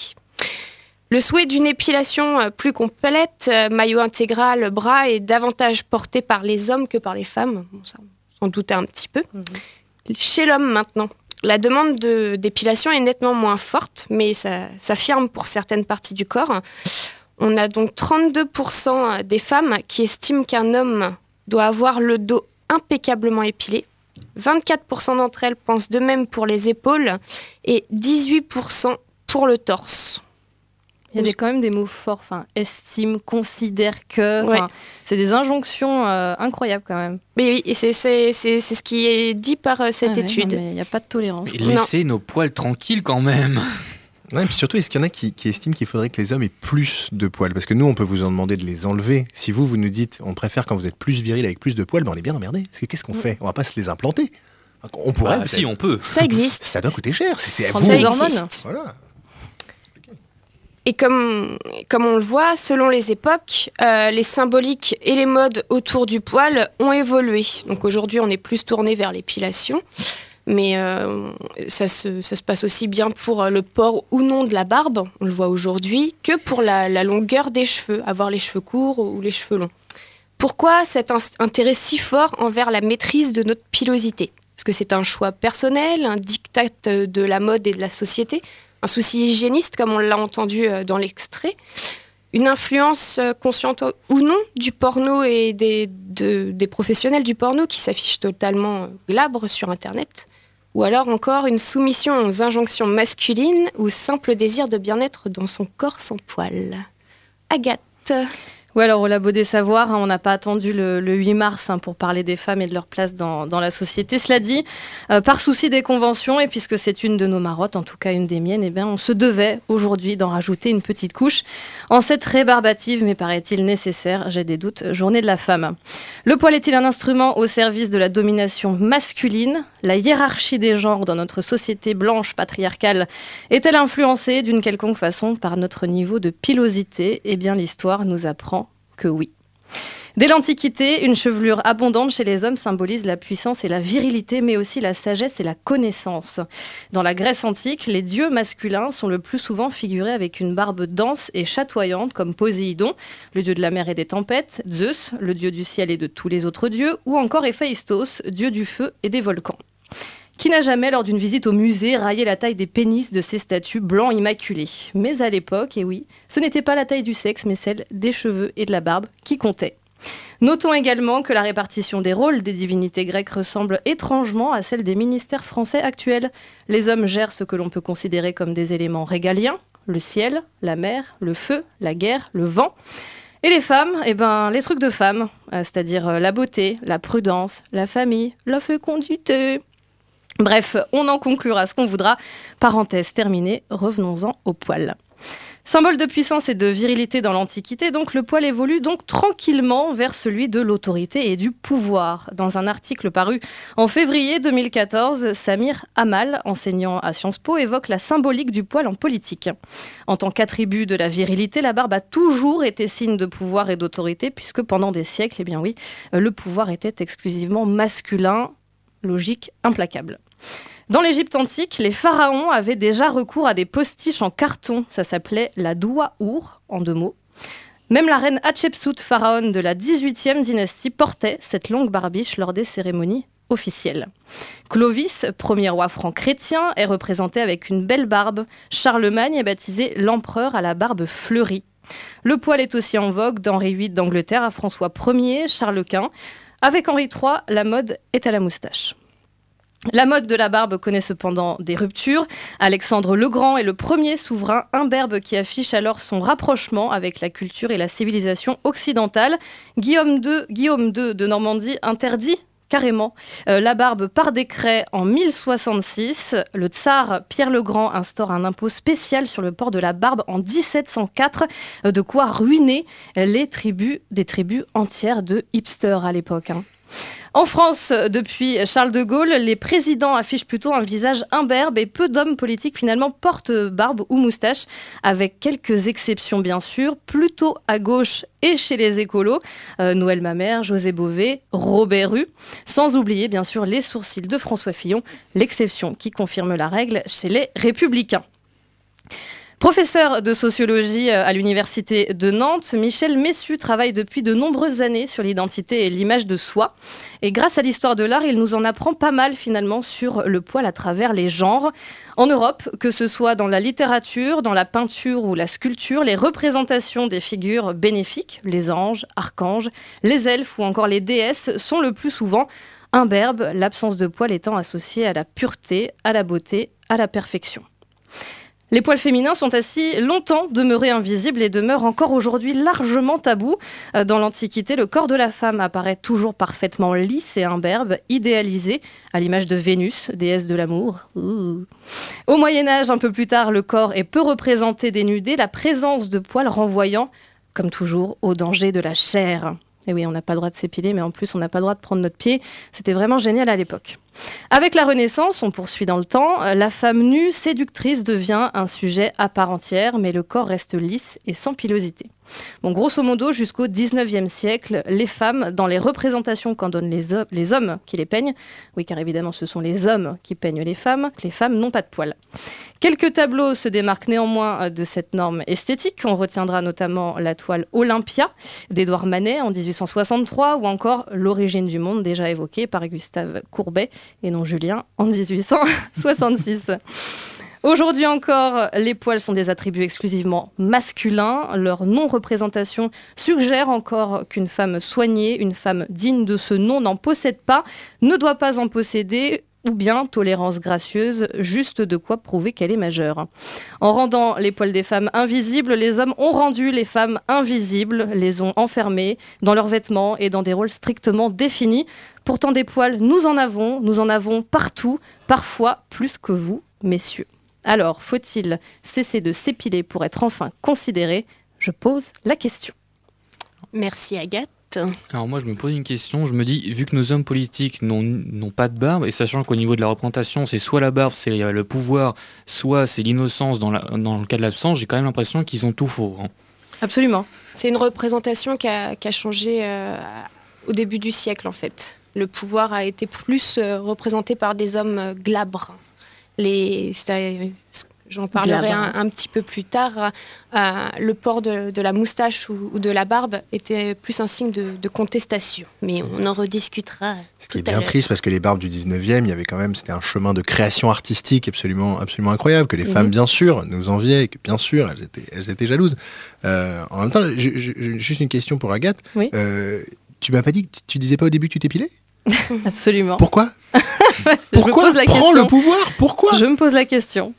Le souhait d'une épilation euh, plus complète, euh, maillot intégral, bras, est davantage porté par les hommes que par les femmes. Bon, ça, on s'en doutait un petit peu. Chez l'homme maintenant, la demande de- d'épilation est nettement moins forte, mais ça s'affirme pour certaines parties du corps. On a donc 32% des femmes qui estiment qu'un homme doit avoir le dos impeccablement épilé. 24% d'entre elles pensent de même pour les épaules et 18% pour le torse. Il y a des, quand même des mots forts, enfin, estime, considère que. Ouais. C'est des injonctions euh, incroyables quand même. Mais oui, et c'est c'est- c'est- c'est ce qui est dit par euh, cette Ah ouais, étude. non, mais Il n'y a pas de tolérance. Et laissez nos poils tranquilles quand même. Ouais, et puis surtout, est-ce qu'il y en a qui, qui estiment qu'il faudrait que les hommes aient plus de poils? Parce que nous, on peut vous en demander de les enlever. Si vous, vous nous dites, on préfère quand vous êtes plus viril avec plus de poils, ben on est bien emmerdé. Parce que qu'est-ce qu'on fait? On va pas se les implanter. On pourrait. Bah, si, on peut. Ça existe. Ça doit coûter cher. C'est à Ça vous. existe. Voilà. Et comme, comme on le voit, selon les époques, euh, les symboliques et les modes autour du poil ont évolué. Donc aujourd'hui, on est plus tourné vers l'épilation. Mais euh, ça, se, ça se passe aussi bien pour euh, le port ou non de la barbe, on le voit aujourd'hui, que pour la, longueur des cheveux, avoir les cheveux courts ou les cheveux longs. Pourquoi cet intérêt si fort envers la maîtrise de notre pilosité? Est-ce que c'est un choix personnel, un diktat de la mode et de la société? Un souci hygiéniste, comme on l'a entendu euh, dans l'extrait, une influence euh, consciente ou non du porno et des, de- des professionnels du porno qui s'affichent totalement euh, glabres sur Internet, ou alors encore une soumission aux injonctions masculines ou simple désir de bien-être dans son corps sans poil. Agathe. Oui, alors au Labo des Savoirs, hein, on n'a pas attendu le, le 8 mars hein, pour parler des femmes et de leur place dans, dans la société. Cela dit, euh, par souci des conventions, et puisque c'est une de nos marottes, en tout cas une des miennes, eh bien, on se devait aujourd'hui d'en rajouter une petite couche en cette rébarbative, mais paraît-il nécessaire, j'ai des doutes, journée de la femme. Le poil est-il un instrument au service de la domination masculine? La hiérarchie des genres dans notre société blanche patriarcale est-elle influencée d'une quelconque façon par notre niveau de pilosité? Eh bien, l'histoire nous apprend oui. Dès l'Antiquité, une chevelure abondante chez les hommes symbolise la puissance et la virilité, mais aussi la sagesse et la connaissance. Dans la Grèce antique, les dieux masculins sont le plus souvent figurés avec une barbe dense et chatoyante, comme Poséidon, le dieu de la mer et des tempêtes, Zeus, le dieu du ciel et de tous les autres dieux, ou encore Héphaïstos, dieu du feu et des volcans. Qui n'a jamais, lors d'une visite au musée, raillé la taille des pénis de ces statues blancs immaculés Mais à l'époque, et oui, ce n'était pas la taille du sexe, mais celle des cheveux et de la barbe qui comptait. Notons également que la répartition des rôles des divinités grecques ressemble étrangement à celle des ministères français actuels. Les hommes gèrent ce que l'on peut considérer comme des éléments régaliens, le ciel, la mer, le feu, la guerre, le vent. Et les femmes, eh ben, les trucs de femmes, euh, c'est-à-dire euh, la beauté, la prudence, la famille, la fécondité. Bref, on en conclura ce qu'on voudra. Parenthèse terminée, revenons-en au poil. Symbole de puissance et de virilité dans l'Antiquité, donc le poil évolue donc tranquillement vers celui de l'autorité et du pouvoir. Dans un article paru en février 2014, Samir Amal, enseignant à Sciences Po, évoque la symbolique du poil en politique. En tant qu'attribut de la virilité, la barbe a toujours été signe de pouvoir et d'autorité, puisque pendant des siècles, eh le pouvoir était exclusivement masculin, logique implacable. Dans l'Égypte antique, les pharaons avaient déjà recours à des postiches en carton. Ça s'appelait la doua-our, en deux mots. Même la reine Hatshepsut, pharaon de la 18e dynastie, portait cette longue barbiche lors des cérémonies officielles. Clovis, premier roi franc chrétien, est représenté avec une belle barbe. Charlemagne est baptisé l'empereur à la barbe fleurie. Le poil est aussi en vogue d'Henri VIII d'Angleterre à François Ier, Charles Quint. Avec Henri III, la mode est à la moustache. La mode de la barbe connaît cependant des ruptures. Alexandre le Grand est le premier souverain imberbe qui affiche alors son rapprochement avec la culture et la civilisation occidentale. Guillaume II, Guillaume II de Normandie interdit carrément euh, la barbe par décret en 1066. Le tsar Pierre le Grand instaure un impôt spécial sur le port de la barbe en 1704, euh, de quoi ruiner les tribus, des tribus entières de hipsters à l'époque. Hein. En France, depuis Charles de Gaulle, les présidents affichent plutôt un visage imberbe et peu d'hommes politiques finalement portent barbe ou moustache, avec quelques exceptions bien sûr, plutôt à gauche et chez les écolos, euh, Noël Mamère, José Bové, Robert Rue, sans oublier bien sûr les sourcils de François Fillon, l'exception qui confirme la règle chez les républicains. Professeur de sociologie euh, à l'université de Nantes, Michel Messu travaille depuis de nombreuses années sur l'identité et l'image de soi. Et grâce à l'histoire de l'art, il nous en apprend pas mal finalement sur le poil à travers les genres. En Europe, que ce soit dans la littérature, dans la peinture ou la sculpture, les représentations des figures bénéfiques, les anges, archanges, les elfes ou encore les déesses sont le plus souvent imberbes, l'absence de poil étant associée à la pureté, à la beauté, à la perfection. Les poils féminins sont ainsi longtemps demeurés invisibles et demeurent encore aujourd'hui largement tabous. Euh, dans l'Antiquité, le corps de la femme apparaît toujours parfaitement lisse et imberbe, idéalisé, à l'image de Vénus, déesse de l'amour. Au Moyen Âge, un peu plus tard, le corps est peu représenté dénudé, la présence de poils renvoyant, comme toujours, au danger de la chair. Et oui, on n'a pas le droit de s'épiler, mais en plus, on n'a pas le droit de prendre notre pied. C'était vraiment génial à l'époque. Avec la Renaissance, on poursuit dans le temps, la femme nue séductrice devient un sujet à part entière, mais le corps reste lisse et sans pilosité. Bon, grosso modo, jusqu'au 19e siècle, les femmes, dans les représentations qu'en donnent les, hommes qui les peignent, oui, car évidemment, ce sont les hommes qui peignent les femmes, les femmes n'ont pas de poils. Quelques tableaux se démarquent néanmoins de cette norme esthétique. On retiendra notamment la toile Olympia d'Édouard Manet en 1863 ou encore L'origine du monde, déjà évoquée par Gustave Courbet et non Julien en 1866. Aujourd'hui encore, les poils sont des attributs exclusivement masculins. Leur non-représentation suggère encore qu'une femme soignée, une femme digne de ce nom n'en possède pas, ne doit pas en posséder ou bien tolérance gracieuse, juste de quoi prouver qu'elle est majeure. En rendant les poils des femmes invisibles, les hommes ont rendu les femmes invisibles, les ont enfermées dans leurs vêtements et dans des rôles strictement définis. Pourtant des poils, nous en avons, nous en avons partout, parfois plus que vous, messieurs. Alors, faut-il cesser de s'épiler pour être enfin considéré? Je pose la question. Merci Agathe. Alors moi je me pose une question, je me dis, vu que nos hommes politiques n'ont pas de barbe, et sachant qu'au niveau de la représentation, c'est soit la barbe, c'est le pouvoir, soit c'est l'innocence dans, dans, le cas de l'absence, j'ai quand même l'impression qu'ils ont tout faux. Hein. Absolument. C'est une représentation qui a, qui a changé euh, au début du siècle en fait. Le pouvoir a été plus euh, représenté par des hommes euh, glabres. Les, J'en parlerai un, un petit peu plus tard. Euh, le port de, de la moustache ou, ou de la barbe était plus un signe de, de contestation. Mais on en rediscutera. Ce qui est bien triste parce que les barbes du 19e, il y avait quand même, c'était un chemin de création artistique absolument, absolument incroyable, que les Mhm. femmes, bien sûr, nous enviaient, et que bien sûr, elles étaient, elles étaient jalouses. Euh, en même temps, je- je- je- juste une question pour Agathe. Oui. Euh, tu m'as pas dit que tu- disais pas au début que tu t'épilais? Absolument. Pourquoi? Je me Pourquoi pose la Prends question. le pouvoir Pourquoi? Je me pose la question.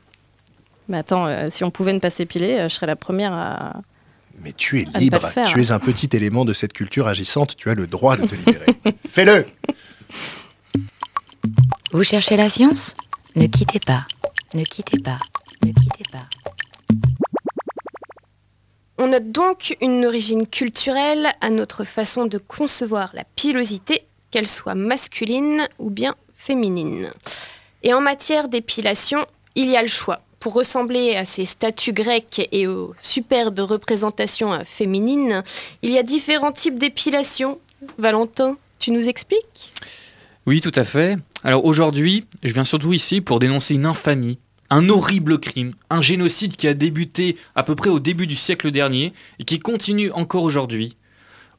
Mais attends, euh, si on pouvait ne pas s'épiler, euh, je serais la première à. Mais tu es libre, tu es un petit élément de cette culture agissante, tu as le droit de te libérer. Fais-le Vous cherchez la science? Ne quittez pas. Ne quittez pas. Ne quittez pas. On note donc une origine culturelle à notre façon de concevoir la pilosité, qu'elle soit masculine ou bien féminine. Et en matière d'épilation, il y a le choix. Pour ressembler à ces statues grecques et aux superbes représentations féminines, il y a différents types d'épilation. Valentin, tu nous expliques? Oui, tout à fait. Alors aujourd'hui, je viens surtout ici pour dénoncer une infamie, un horrible crime, un génocide qui a débuté à peu près au début du siècle dernier et qui continue encore aujourd'hui.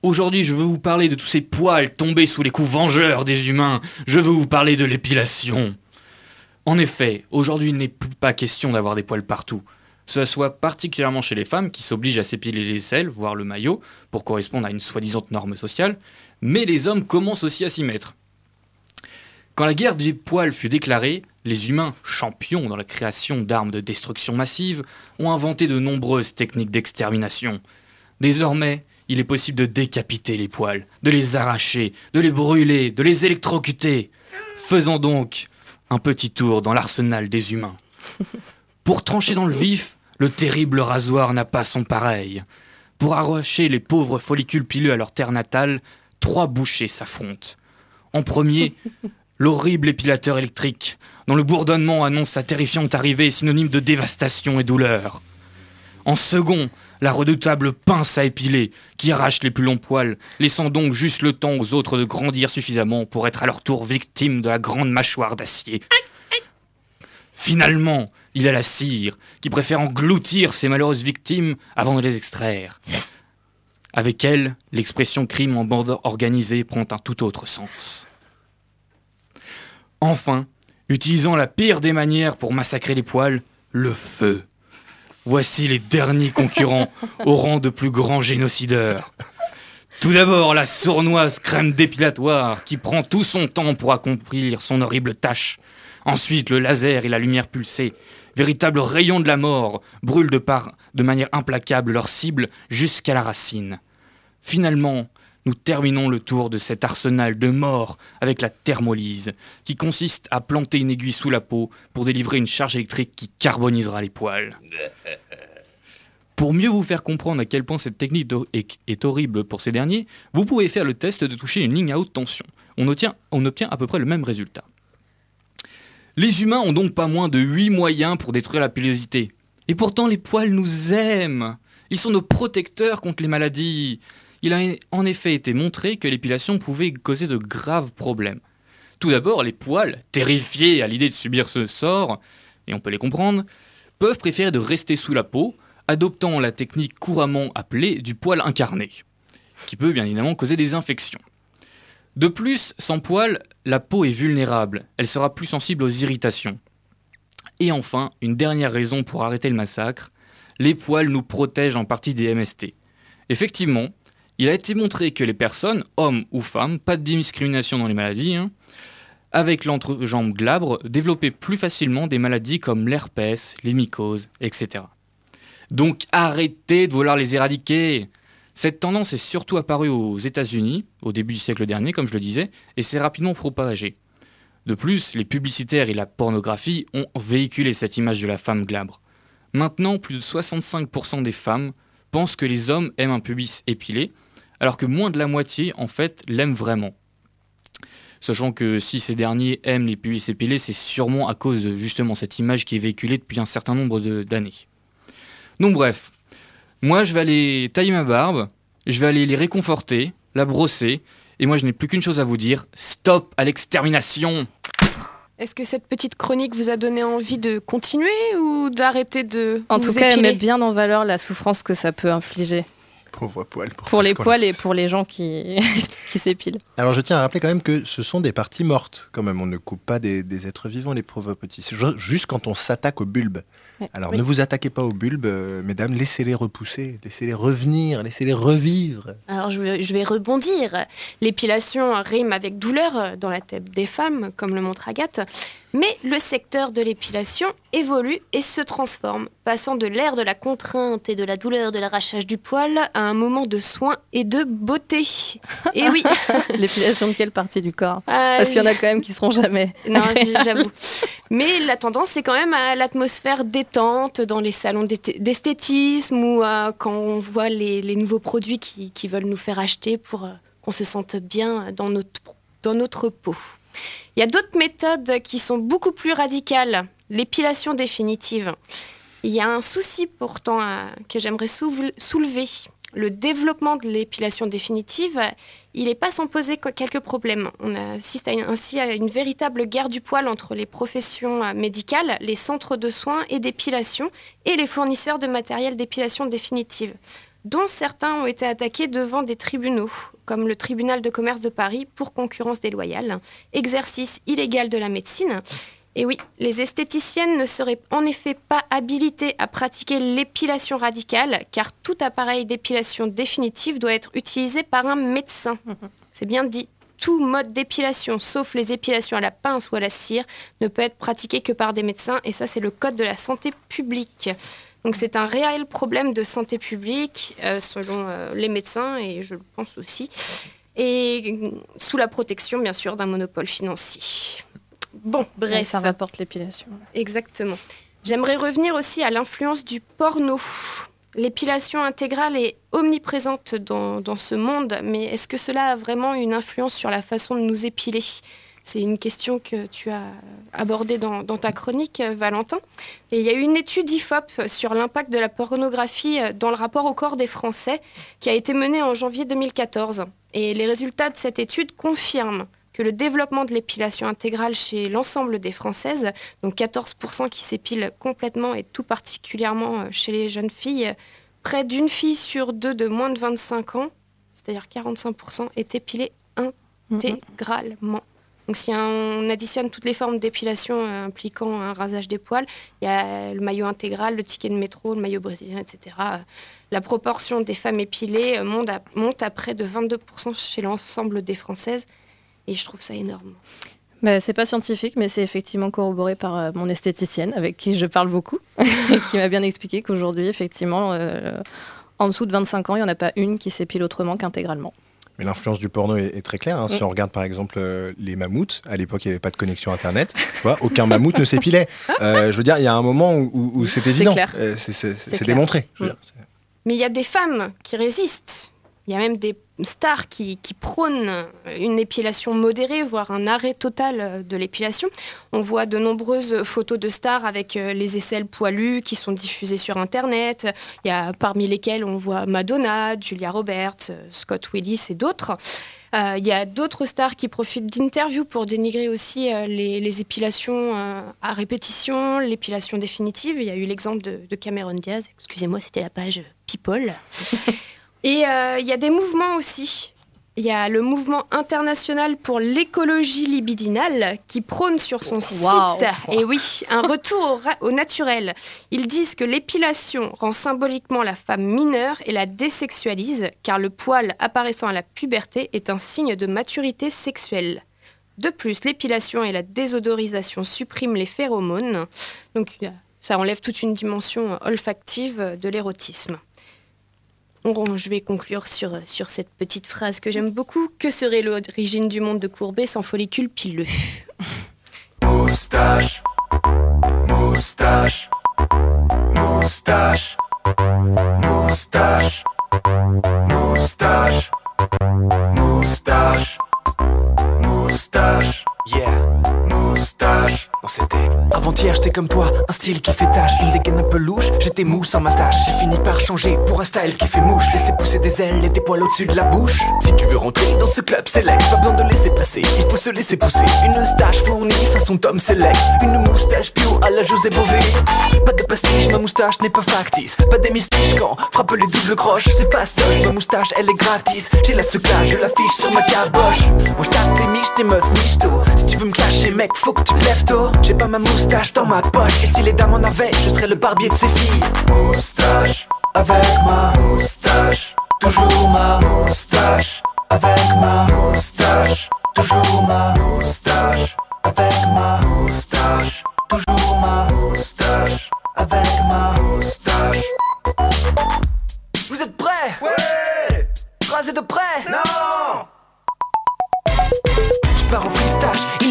Aujourd'hui, je veux vous parler de tous ces poils tombés sous les coups vengeurs des humains. Je veux vous parler de l'épilation. En effet, aujourd'hui, il n'est plus pas question d'avoir des poils partout. Cela soit particulièrement chez les femmes qui s'obligent à s'épiler les ailes, voire le maillot, pour correspondre à une soi-disant norme sociale, mais les hommes commencent aussi à s'y mettre. Quand la guerre des poils fut déclarée, les humains, champions dans la création d'armes de destruction massive, ont inventé de nombreuses techniques d'extermination. Désormais, il est possible de décapiter les poils, de les arracher, de les brûler, de les électrocuter. Faisons donc un petit tour dans l'arsenal des humains. Pour trancher dans le vif, le terrible rasoir n'a pas son pareil. Pour arracher les pauvres follicules pileux à leur terre natale, trois bouchers s'affrontent. En premier, l'horrible épilateur électrique, dont le bourdonnement annonce sa terrifiante arrivée synonyme de dévastation et douleur. En second, la redoutable pince à épiler, qui arrache les plus longs poils, laissant donc juste le temps aux autres de grandir suffisamment pour être à leur tour victimes de la grande mâchoire d'acier. Finalement, il a la cire, qui préfère engloutir ses malheureuses victimes avant de les extraire. Avec elle, l'expression crime en bande organisée prend un tout autre sens. Enfin, utilisant la pire des manières pour massacrer les poils, le feu. Voici les derniers concurrents au rang de plus grands génocideurs. Tout d'abord, la sournoise crème dépilatoire qui prend tout son temps pour accomplir son horrible tâche. Ensuite, le laser et la lumière pulsée, véritables rayons de la mort, brûlent de, par, de manière implacable leur cible jusqu'à la racine. Finalement, nous terminons le tour de cet arsenal de mort avec la thermolyse, qui consiste à planter une aiguille sous la peau pour délivrer une charge électrique qui carbonisera les poils. Pour mieux vous faire comprendre à quel point cette technique est, est horrible pour ces derniers, vous pouvez faire le test de toucher une ligne à haute tension. On obtient, on obtient à peu près le même résultat. Les humains ont donc pas moins de 8 moyens pour détruire la pilosité. Et pourtant, les poils nous aiment. Ils sont nos protecteurs contre les maladies. Il a en effet été montré que l'épilation pouvait causer de graves problèmes. Tout d'abord, les poils, terrifiés à l'idée de subir ce sort, et on peut les comprendre, peuvent préférer de rester sous la peau, adoptant la technique couramment appelée du poil incarné, qui peut bien évidemment causer des infections. De plus, sans poils, la peau est vulnérable, elle sera plus sensible aux irritations. Et enfin, une dernière raison pour arrêter le massacre, les poils nous protègent en partie des MST. Effectivement, il a été montré que les personnes, hommes ou femmes, pas de discrimination dans les maladies, hein, avec l'entrejambe glabre, développaient plus facilement des maladies comme l'herpès, les mycoses, etc. Donc arrêtez de vouloir les éradiquer. Cette tendance est surtout apparue aux États-Unis au début du siècle dernier, comme je le disais, et s'est rapidement propagée. De plus, les publicitaires et la pornographie ont véhiculé cette image de la femme glabre. Maintenant, plus de 65% des femmes pensent que les hommes aiment un pubis épilé, alors que moins de la moitié, en fait, l'aiment vraiment. Sachant que si ces derniers aiment les pubis épilés, c'est sûrement à cause de justement cette image qui est véhiculée depuis un certain nombre d'années. Donc bref, Moi, je vais aller tailler ma barbe, je vais aller les réconforter, la brosser, et moi, je n'ai plus qu'une chose à vous dire stop à l'extermination Est-ce que cette petite chronique vous a donné envie de continuer ou d'arrêter de En vous tout cas, elle met bien en valeur la souffrance que ça peut infliger Pauvre poil. pour les poils et pour les gens qui, qui s'épilent. Alors je tiens à rappeler quand même que ce sont des parties mortes quand même. On ne coupe pas des, des êtres vivants, les pauvres petits. C'est ju- juste quand on s'attaque au bulbe. Ouais. Alors Oui. ne vous attaquez pas au bulbe, euh, mesdames. Laissez-les repousser, laissez-les revenir, laissez-les revivre. Alors je vais, je vais rebondir. L'épilation rime avec douleur dans la tête des femmes, comme le montre Agathe. Mais le secteur de l'épilation évolue et se transforme, passant de l'ère de la contrainte et de la douleur de l'arrachage du poil à un moment de soin et de beauté. Et oui, L'épilation de quelle partie du corps? Parce qu'il y en a quand même qui seront jamais. Non, j'avoue. Mais la tendance, c'est quand même à l'atmosphère détente dans les salons d'esthé- d'esthétisme ou euh, quand on voit les, les nouveaux produits qui, qui veulent nous faire acheter pour euh, qu'on se sente bien dans notre, dans notre peau. Il y a d'autres méthodes qui sont beaucoup plus radicales. L'épilation définitive. Il y a un souci pourtant euh, que j'aimerais soulever. Le développement de l'épilation définitive, il n'est pas sans poser que- quelques problèmes. On assiste ainsi à une véritable guerre du poil entre les professions euh, médicales, les centres de soins et d'épilation et les fournisseurs de matériel d'épilation définitive, dont certains ont été attaqués devant des tribunaux, comme le tribunal de commerce de Paris pour concurrence déloyale, exercice illégal de la médecine. Et oui, les esthéticiennes ne seraient en effet pas habilitées à pratiquer l'épilation radicale, car tout appareil d'épilation définitive doit être utilisé par un médecin. C'est bien dit. Tout mode d'épilation, sauf les épilations à la pince ou à la cire, ne peut être pratiqué que par des médecins, et ça c'est le code de la santé publique. Donc c'est un réel problème de santé publique, euh, selon euh, les médecins, et je le pense aussi, et sous la protection bien sûr d'un monopole financier. Bon, bref. Ouais, ça rapporte l'épilation. Exactement. J'aimerais revenir aussi à l'influence du porno. L'épilation intégrale est omniprésente dans, dans ce monde, mais est-ce que cela a vraiment une influence sur la façon de nous épiler? C'est une question que tu as abordée dans, dans ta chronique, euh, Valentin. Et il y a eu une étude IFOP sur l'impact de la pornographie euh, dans le rapport au corps des Français qui a été menée en janvier 2014. Et les résultats de cette étude confirment que le développement de l'épilation intégrale chez l'ensemble des Françaises, donc 14% qui s'épilent complètement et tout particulièrement euh, chez les jeunes filles, près d'une fille sur deux de moins de 25 ans, c'est-à-dire 45%, est épilée intégralement. Donc si on additionne toutes les formes d'épilation euh, impliquant un rasage des poils, il y a le maillot intégral, le ticket de métro, le maillot brésilien, etc. La proportion des femmes épilées euh, monte à, monte à près de 22% chez l'ensemble des Françaises. Et je trouve ça énorme. Bah, c'est pas scientifique, mais c'est effectivement corroboré par euh, mon esthéticienne, avec qui je parle beaucoup, et qui m'a bien expliqué qu'aujourd'hui, effectivement, euh, en dessous de 25 ans, il n'y en a pas une qui s'épile autrement qu'intégralement. Mais l'influence du porno est, est très claire. hein. Si Mm. on regarde par exemple euh, les mammouths, à l'époque il n'y avait pas de connexion internet, tu vois, aucun mammouth ne s'épilait. Euh, je veux dire, il y a un moment où, où- où c'est évident. Euh, c'est- démontré. je veux Mm. dire. Mais il y a des femmes qui résistent. Il y a même des stars qui, qui prônent une épilation modérée, voire un arrêt total de l'épilation. On voit de nombreuses photos de stars avec euh, les aisselles poilues qui sont diffusées sur Internet. Parmi lesquelles on voit Madonna, Julia Roberts, euh, Scott Willis et d'autres. Euh, Il y a d'autres stars qui profitent d'interviews pour dénigrer aussi les, épilations à répétition, l'épilation définitive. Il y a eu l'exemple de Cameron Diaz. Excusez-moi, c'était la page People. Et euh, il y a des mouvements aussi. Il y a le mouvement international pour l'écologie libidinale qui prône sur son site, et oui, un retour au, au naturel. Ils disent que l'épilation rend symboliquement la femme mineure et la désexualise, car le poil apparaissant à la puberté est un signe de maturité sexuelle. De plus, l'épilation et la désodorisation suppriment les phéromones, donc ça enlève toute une dimension olfactive de l'érotisme. On- Je vais conclure sur, sur cette petite phrase que j'aime beaucoup. Que serait l'origine du monde de Courbet sans follicule pileux Moustache, moustache, moustache, moustache, moustache, moustache, moustache, yeah, moustache. moustache. Non, c'était avant-hier, j'étais comme toi, un style qui fait tâche, une dégaine un peu louche, j'étais mou sans moustache. J'ai fini par changer pour un style qui fait mouche, laisser pousser des ailes et des poils au-dessus de la bouche. Si tu veux rentrer dans ce club select, pas besoin de laisser passer, il faut se laisser pousser. Une stache fournie façon Tom Select, une moustache bio à la José Bové. Pas de pastiche, ma moustache n'est pas factice, pas des mystiques quand frappe les doubles croches, c'est fastoche, ma moustache elle est gratis. J'ai la seclage, je l'affiche sur ma caboche. Moi j'tape tes miches, tes meufs, michto. Si tu veux me cacher, mec, faut que tu te lèves tôt. J'ai pas ma moustache dans ma poche, et si les dames en avaient, je serais le barbier de ces filles. Moustache, avec ma moustache, toujours ma moustache, avec ma moustache, toujours ma moustache, avec ma moustache, toujours ma moustache, avec ma moustache. Vous êtes prêts? Ouais. Rasez de près? Non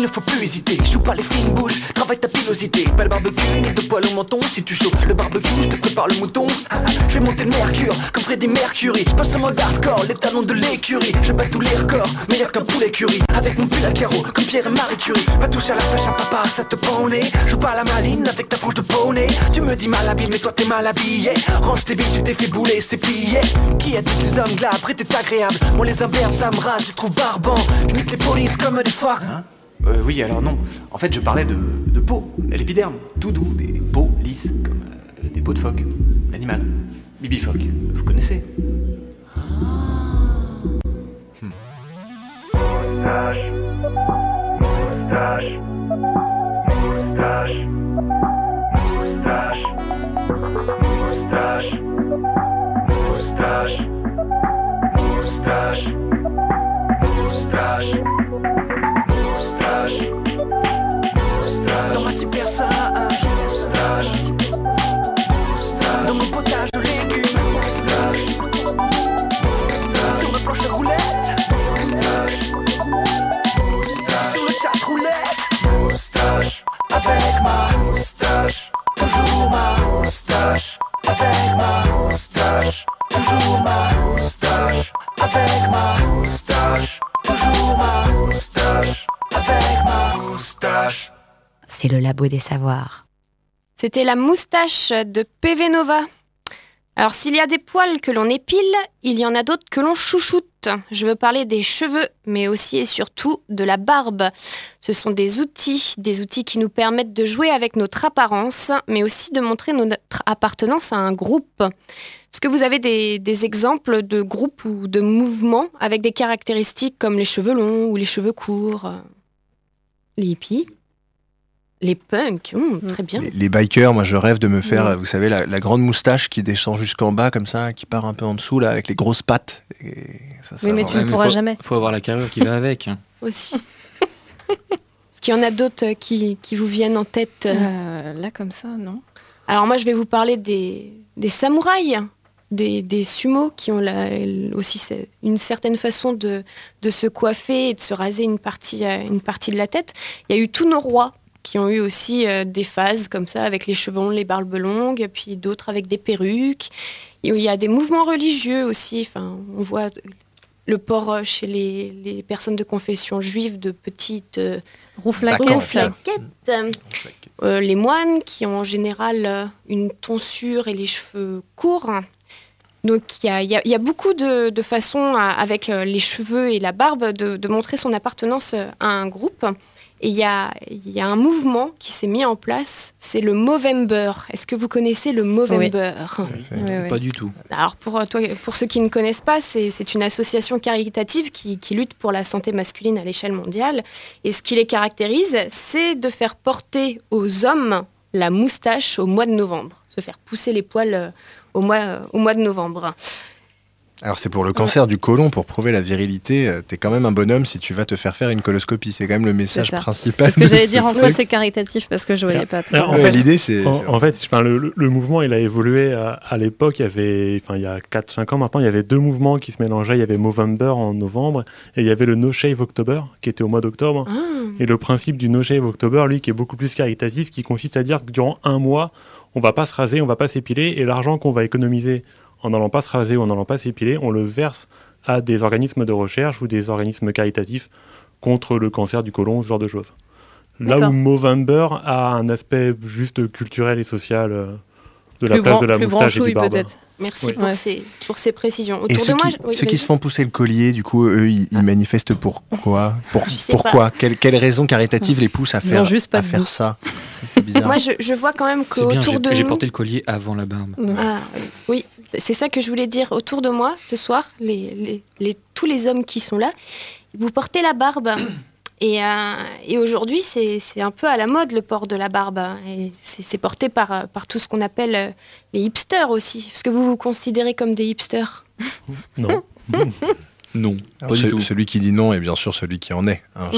il ne faut plus hésiter. Joue pas les fines bouches, travaille ta pilosité. Pas le barbecue, ni de poil au menton. Si tu chauffes le barbecue, je te prépare le mouton. Je fais monter le mercure, comme Freddy Mercury. Je passe en mode hardcore, les talons de l'écurie. Je bats tous les records, meilleur qu'un poulet curry. Avec mon pull à carreaux, comme Pierre et Marie Curie. Va toucher à la flèche à papa, ça te prend au. Joue pas à la maline avec ta frange de poney. Tu me dis mal habillé, mais toi t'es mal habillé. Range tes billes, tu t'es fait bouler, c'est plié. Qui a dit que les hommes glas, après t'es agréable? Moi les imberbes, ça me rage, je trouve barbants. Je les polices comme des phares. Euh, oui, alors non. En fait, je parlais de, de peau, l'épiderme, tout doux, des peaux lisses, comme euh, des peaux de phoque, l'animal. Bibi phoque, vous connaissez Moustache, moustache, moustache, moustache, moustache, moustache, moustache, moustache, moustache, Dans ma super 5 Dans mon potage de légumes Sur ma planche de roulette. Sur le chat roulette. Moustache, Avec ma moustache Toujours ma moustache Avec ma moustache Toujours ma moustache Avec ma moustache Toujours ma moustache moustache C'est le labo des savoirs. C'était la moustache de PV Nova. Alors s'il y a des poils que l'on épile, il y en a d'autres que l'on chouchoute. Je veux parler des cheveux, mais aussi et surtout de la barbe. Ce sont des outils, des outils qui nous permettent de jouer avec notre apparence, mais aussi de montrer notre appartenance à un groupe. Est-ce que vous avez des, des exemples de groupes ou de mouvements avec des caractéristiques comme les cheveux longs ou les cheveux courts? Les hippies Les punks Hum, Très bien. Les, les bikers, moi je rêve de me faire, Ouais. vous savez, la, la grande moustache qui descend jusqu'en bas comme ça, qui part un peu en dessous là, avec les grosses pattes. Et ça, ça Oui, mais tu ne pourras faut, jamais. Faut avoir la carrure qui va avec. hein. Aussi. Est-ce qu'il y en a d'autres euh, qui, qui vous viennent en tête euh Euh, là, comme ça, non. Alors moi, je vais vous parler des, des samouraïs, des, des sumos qui ont la- aussi une certaine façon de, de se coiffer et de se raser une partie, euh, une partie de la tête. Il y a eu tous nos rois qui ont eu aussi euh, des phases comme ça, avec les cheveux longs, les barbes longues, puis d'autres avec des perruques. Il y a des mouvements religieux aussi. Enfin, on voit le port chez les, les personnes de confession juive de petites euh, Rouflaquettes. rouflaquettes. Euh, les moines qui ont en général une tonsure et les cheveux courts. Donc il y a, il y a- il y a beaucoup de, de façons à- avec euh, les cheveux et la barbe de, de montrer son appartenance euh, à un groupe. Et il y a, il y a un mouvement qui s'est mis en place, c'est le Movember. Est-ce que vous connaissez le Movember? Pas du tout. alors pour, euh, toi, pour ceux qui ne connaissent pas, c'est c'est une association caritative qui, qui lutte pour la santé masculine à l'échelle mondiale. Et ce qui les caractérise, c'est de faire porter aux hommes la moustache au mois de novembre, se faire pousser les poils euh, au mois, au mois de novembre. Alors c'est pour le cancer du côlon, pour prouver la virilité, euh, t'es quand même un bonhomme si tu vas te faire faire une coloscopie. C'est quand même le message principal. C'est ce que j'allais dire en quoi c'est caritatif parce que je voyais pas trop. Alors, en fait, l'idée, c'est- En, fait, enfin, le, le- le mouvement, il a évolué à, à l'époque. Il y avait, enfin, il y a 4-5 ans maintenant, il y avait deux mouvements qui se mélangeaient. Il y avait Movember en novembre et il y avait le No Shave October qui était au mois d'octobre. Ah. Et le principe du No Shave October, lui, qui est beaucoup plus caritatif, qui consiste à dire que durant un mois, on va pas se raser, on va pas s'épiler et l'argent qu'on va économiser en n'allant pas se raser ou en n'allant pas s'épiler, on le verse à des organismes de recherche ou des organismes caritatifs contre le cancer du côlon, ce genre de choses. Là où Movember a un aspect juste culturel et social euh, de la Plus place grand- de la plus moustache et du barbe. peut-être. Merci Oui. pour, Ouais. ces, pour ces précisions. Et Autour ceux, de moi, qui, oui, ceux qui se font pousser le collier, du coup, eux, ils, ils manifestent pourquoi pour, Pourquoi. Quelle, quelle raison caritative les pousse à faire, ont juste pas à faire ça C'est- bizarre. Moi, je, je vois quand même qu'autour j'ai de j'ai porté le collier avant la barbe. Ah, oui, c'est ça que je voulais dire. Autour de moi, ce soir, les, les- les- tous les hommes qui sont là, vous portez la barbe. Et, euh, et aujourd'hui, c'est un peu à la mode le port de la barbe. Et c'est porté par, euh, par tout ce qu'on appelle euh, les hipsters aussi. Est-ce que vous vous considérez comme des hipsters? Non. Non, Alors, pas du ce- tout. Celui qui dit non est bien sûr celui qui en est. hein.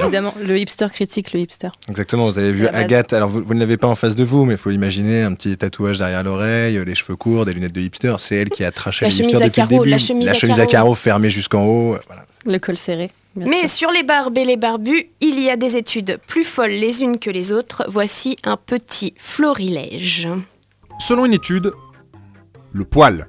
Évidemment, le hipster critique le hipster. Exactement, vous avez vu. Agathe, alors vous, vous ne l'avez pas en face de vous, mais il faut imaginer un petit tatouage derrière l'oreille, les cheveux courts, des lunettes de hipster. C'est elle qui a traché La les hipsters depuis le carreaux, début. la chemise à à carreaux. carreaux fermée jusqu'en haut. Voilà. Le col serré. Bien Mais sûr. sur les barbes et les barbus, il y a des études plus folles les unes que les autres. Voici un petit florilège. Selon une étude, le poil.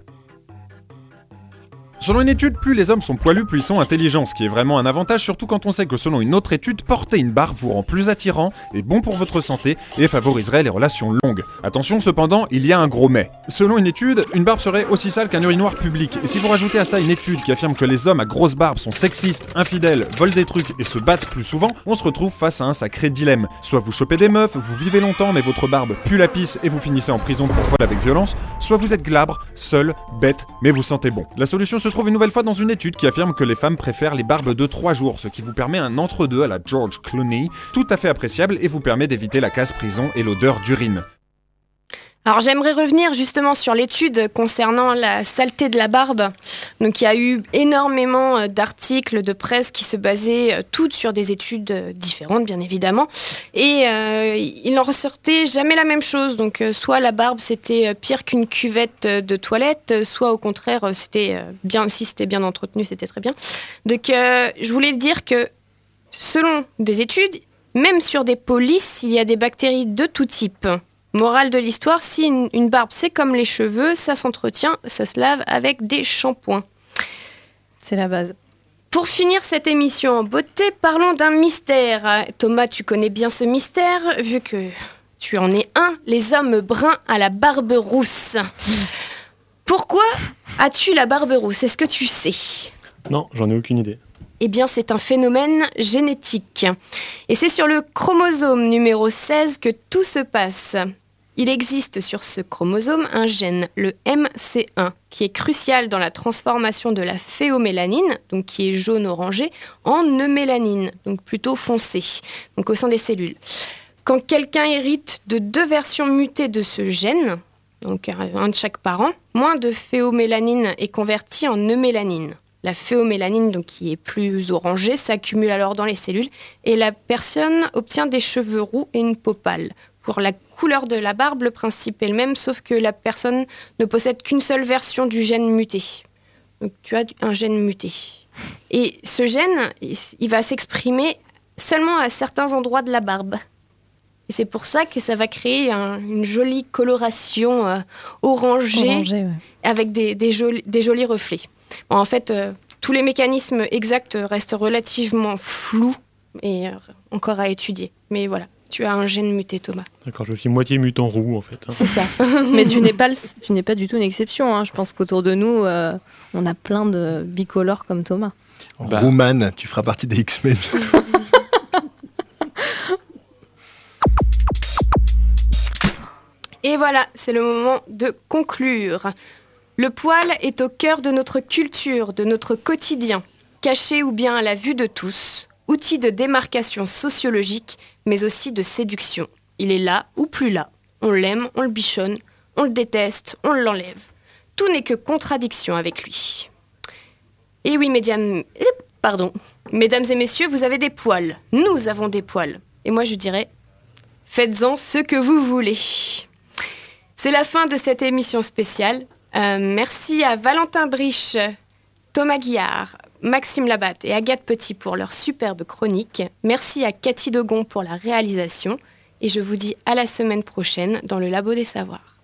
Selon une étude, plus les hommes sont poilus, plus ils sont intelligents, ce qui est vraiment un avantage, surtout quand on sait que selon une autre étude, porter une barbe vous rend plus attirant, est bon pour votre santé et favoriserait les relations longues. Attention cependant, il y a un gros mais. Selon une étude, une barbe serait aussi sale qu'un urinoir public, et si vous rajoutez à ça une étude qui affirme que les hommes à grosse barbe sont sexistes, infidèles, volent des trucs et se battent plus souvent, on se retrouve face à un sacré dilemme. Soit vous chopez des meufs, vous vivez longtemps mais votre barbe pue la pisse et vous finissez en prison pour vol avec violence, soit vous êtes glabre, seul, bête, mais vous sentez bon. La solution se trouve une nouvelle fois dans une étude qui affirme que les femmes préfèrent les barbes de 3 jours, ce qui vous permet un entre-deux à la George Clooney, tout à fait appréciable et vous permet d'éviter la case prison et l'odeur d'urine. Alors j'aimerais revenir justement sur l'étude concernant la saleté de la barbe. Donc il y a eu énormément euh, d'articles de presse qui se basaient euh, toutes sur des études euh, différentes bien évidemment. Et il en ressortait jamais la même chose. Donc soit la barbe c'était pire qu'une cuvette de toilette, soit au contraire c'était bien, si c'était bien entretenu c'était très bien. Donc je voulais dire que selon des études, même sur des polices, il y a des bactéries de tout type. Morale de l'histoire, si une, une barbe c'est comme les cheveux, ça s'entretient, ça se lave avec des shampoings. C'est la base. Pour finir cette émission en beauté, parlons d'un mystère. Thomas, tu connais bien ce mystère, vu que tu en es un, les hommes bruns à la barbe rousse. Pourquoi as-tu la barbe rousse? Est-ce que tu sais? Non, j'en ai aucune idée. Eh bien, c'est un phénomène génétique. Et c'est sur le chromosome numéro 16 que tout se passe. Il existe sur ce chromosome un gène, le MC1, qui est crucial dans la transformation de la phéomélanine, donc qui est jaune-orangé, en eumélanine, donc plutôt foncé, donc au sein des cellules. Quand quelqu'un hérite de deux versions mutées de ce gène, donc un de chaque parent, moins de phéomélanine est convertie en eumélanine. La phéomélanine, donc qui est plus orangée, s'accumule alors dans les cellules et la personne obtient des cheveux roux et une peau pâle. Pour la couleur de la barbe, le principe est le même, sauf que la personne ne possède qu'une seule version du gène muté. Donc tu as un gène muté. Et ce gène, il il va s'exprimer seulement à certains endroits de la barbe. Et c'est pour ça que ça va créer un- une jolie coloration euh, orangée, Orangée, ouais. avec des, des jolis, des jolis reflets. Bon, en fait, euh, tous les mécanismes exacts restent relativement flous et euh, encore à étudier. Mais voilà, tu as un gène muté, Thomas. D'accord, je suis moitié mutant roux en fait. hein. C'est ça. Mais tu n'es pas, le- tu n'es pas du tout une exception. hein. Je pense qu'autour de nous, euh, on a plein de bicolores comme Thomas. Bah. Rouman, tu feras partie des X-Men. Et voilà, c'est le moment de conclure. Le poil est au cœur de notre culture, de notre quotidien, caché ou bien à la vue de tous, outil de démarcation sociologique, mais aussi de séduction. Il est là ou plus là. On l'aime, on le bichonne, on le déteste, on l'enlève. Tout n'est que contradiction avec lui. Et oui, mesdames, eh, pardon, mesdames et messieurs, vous avez des poils. Nous avons des poils. Et moi, je dirais, faites-en ce que vous voulez. C'est la fin de cette émission spéciale. Euh, merci à Valentin Briche, Thomas Guillard, Maxime Labatte et Agathe Petit pour leur superbe chronique. Merci à Cathy Dogon pour la réalisation. Et je vous dis à la semaine prochaine dans le Labo des Savoirs.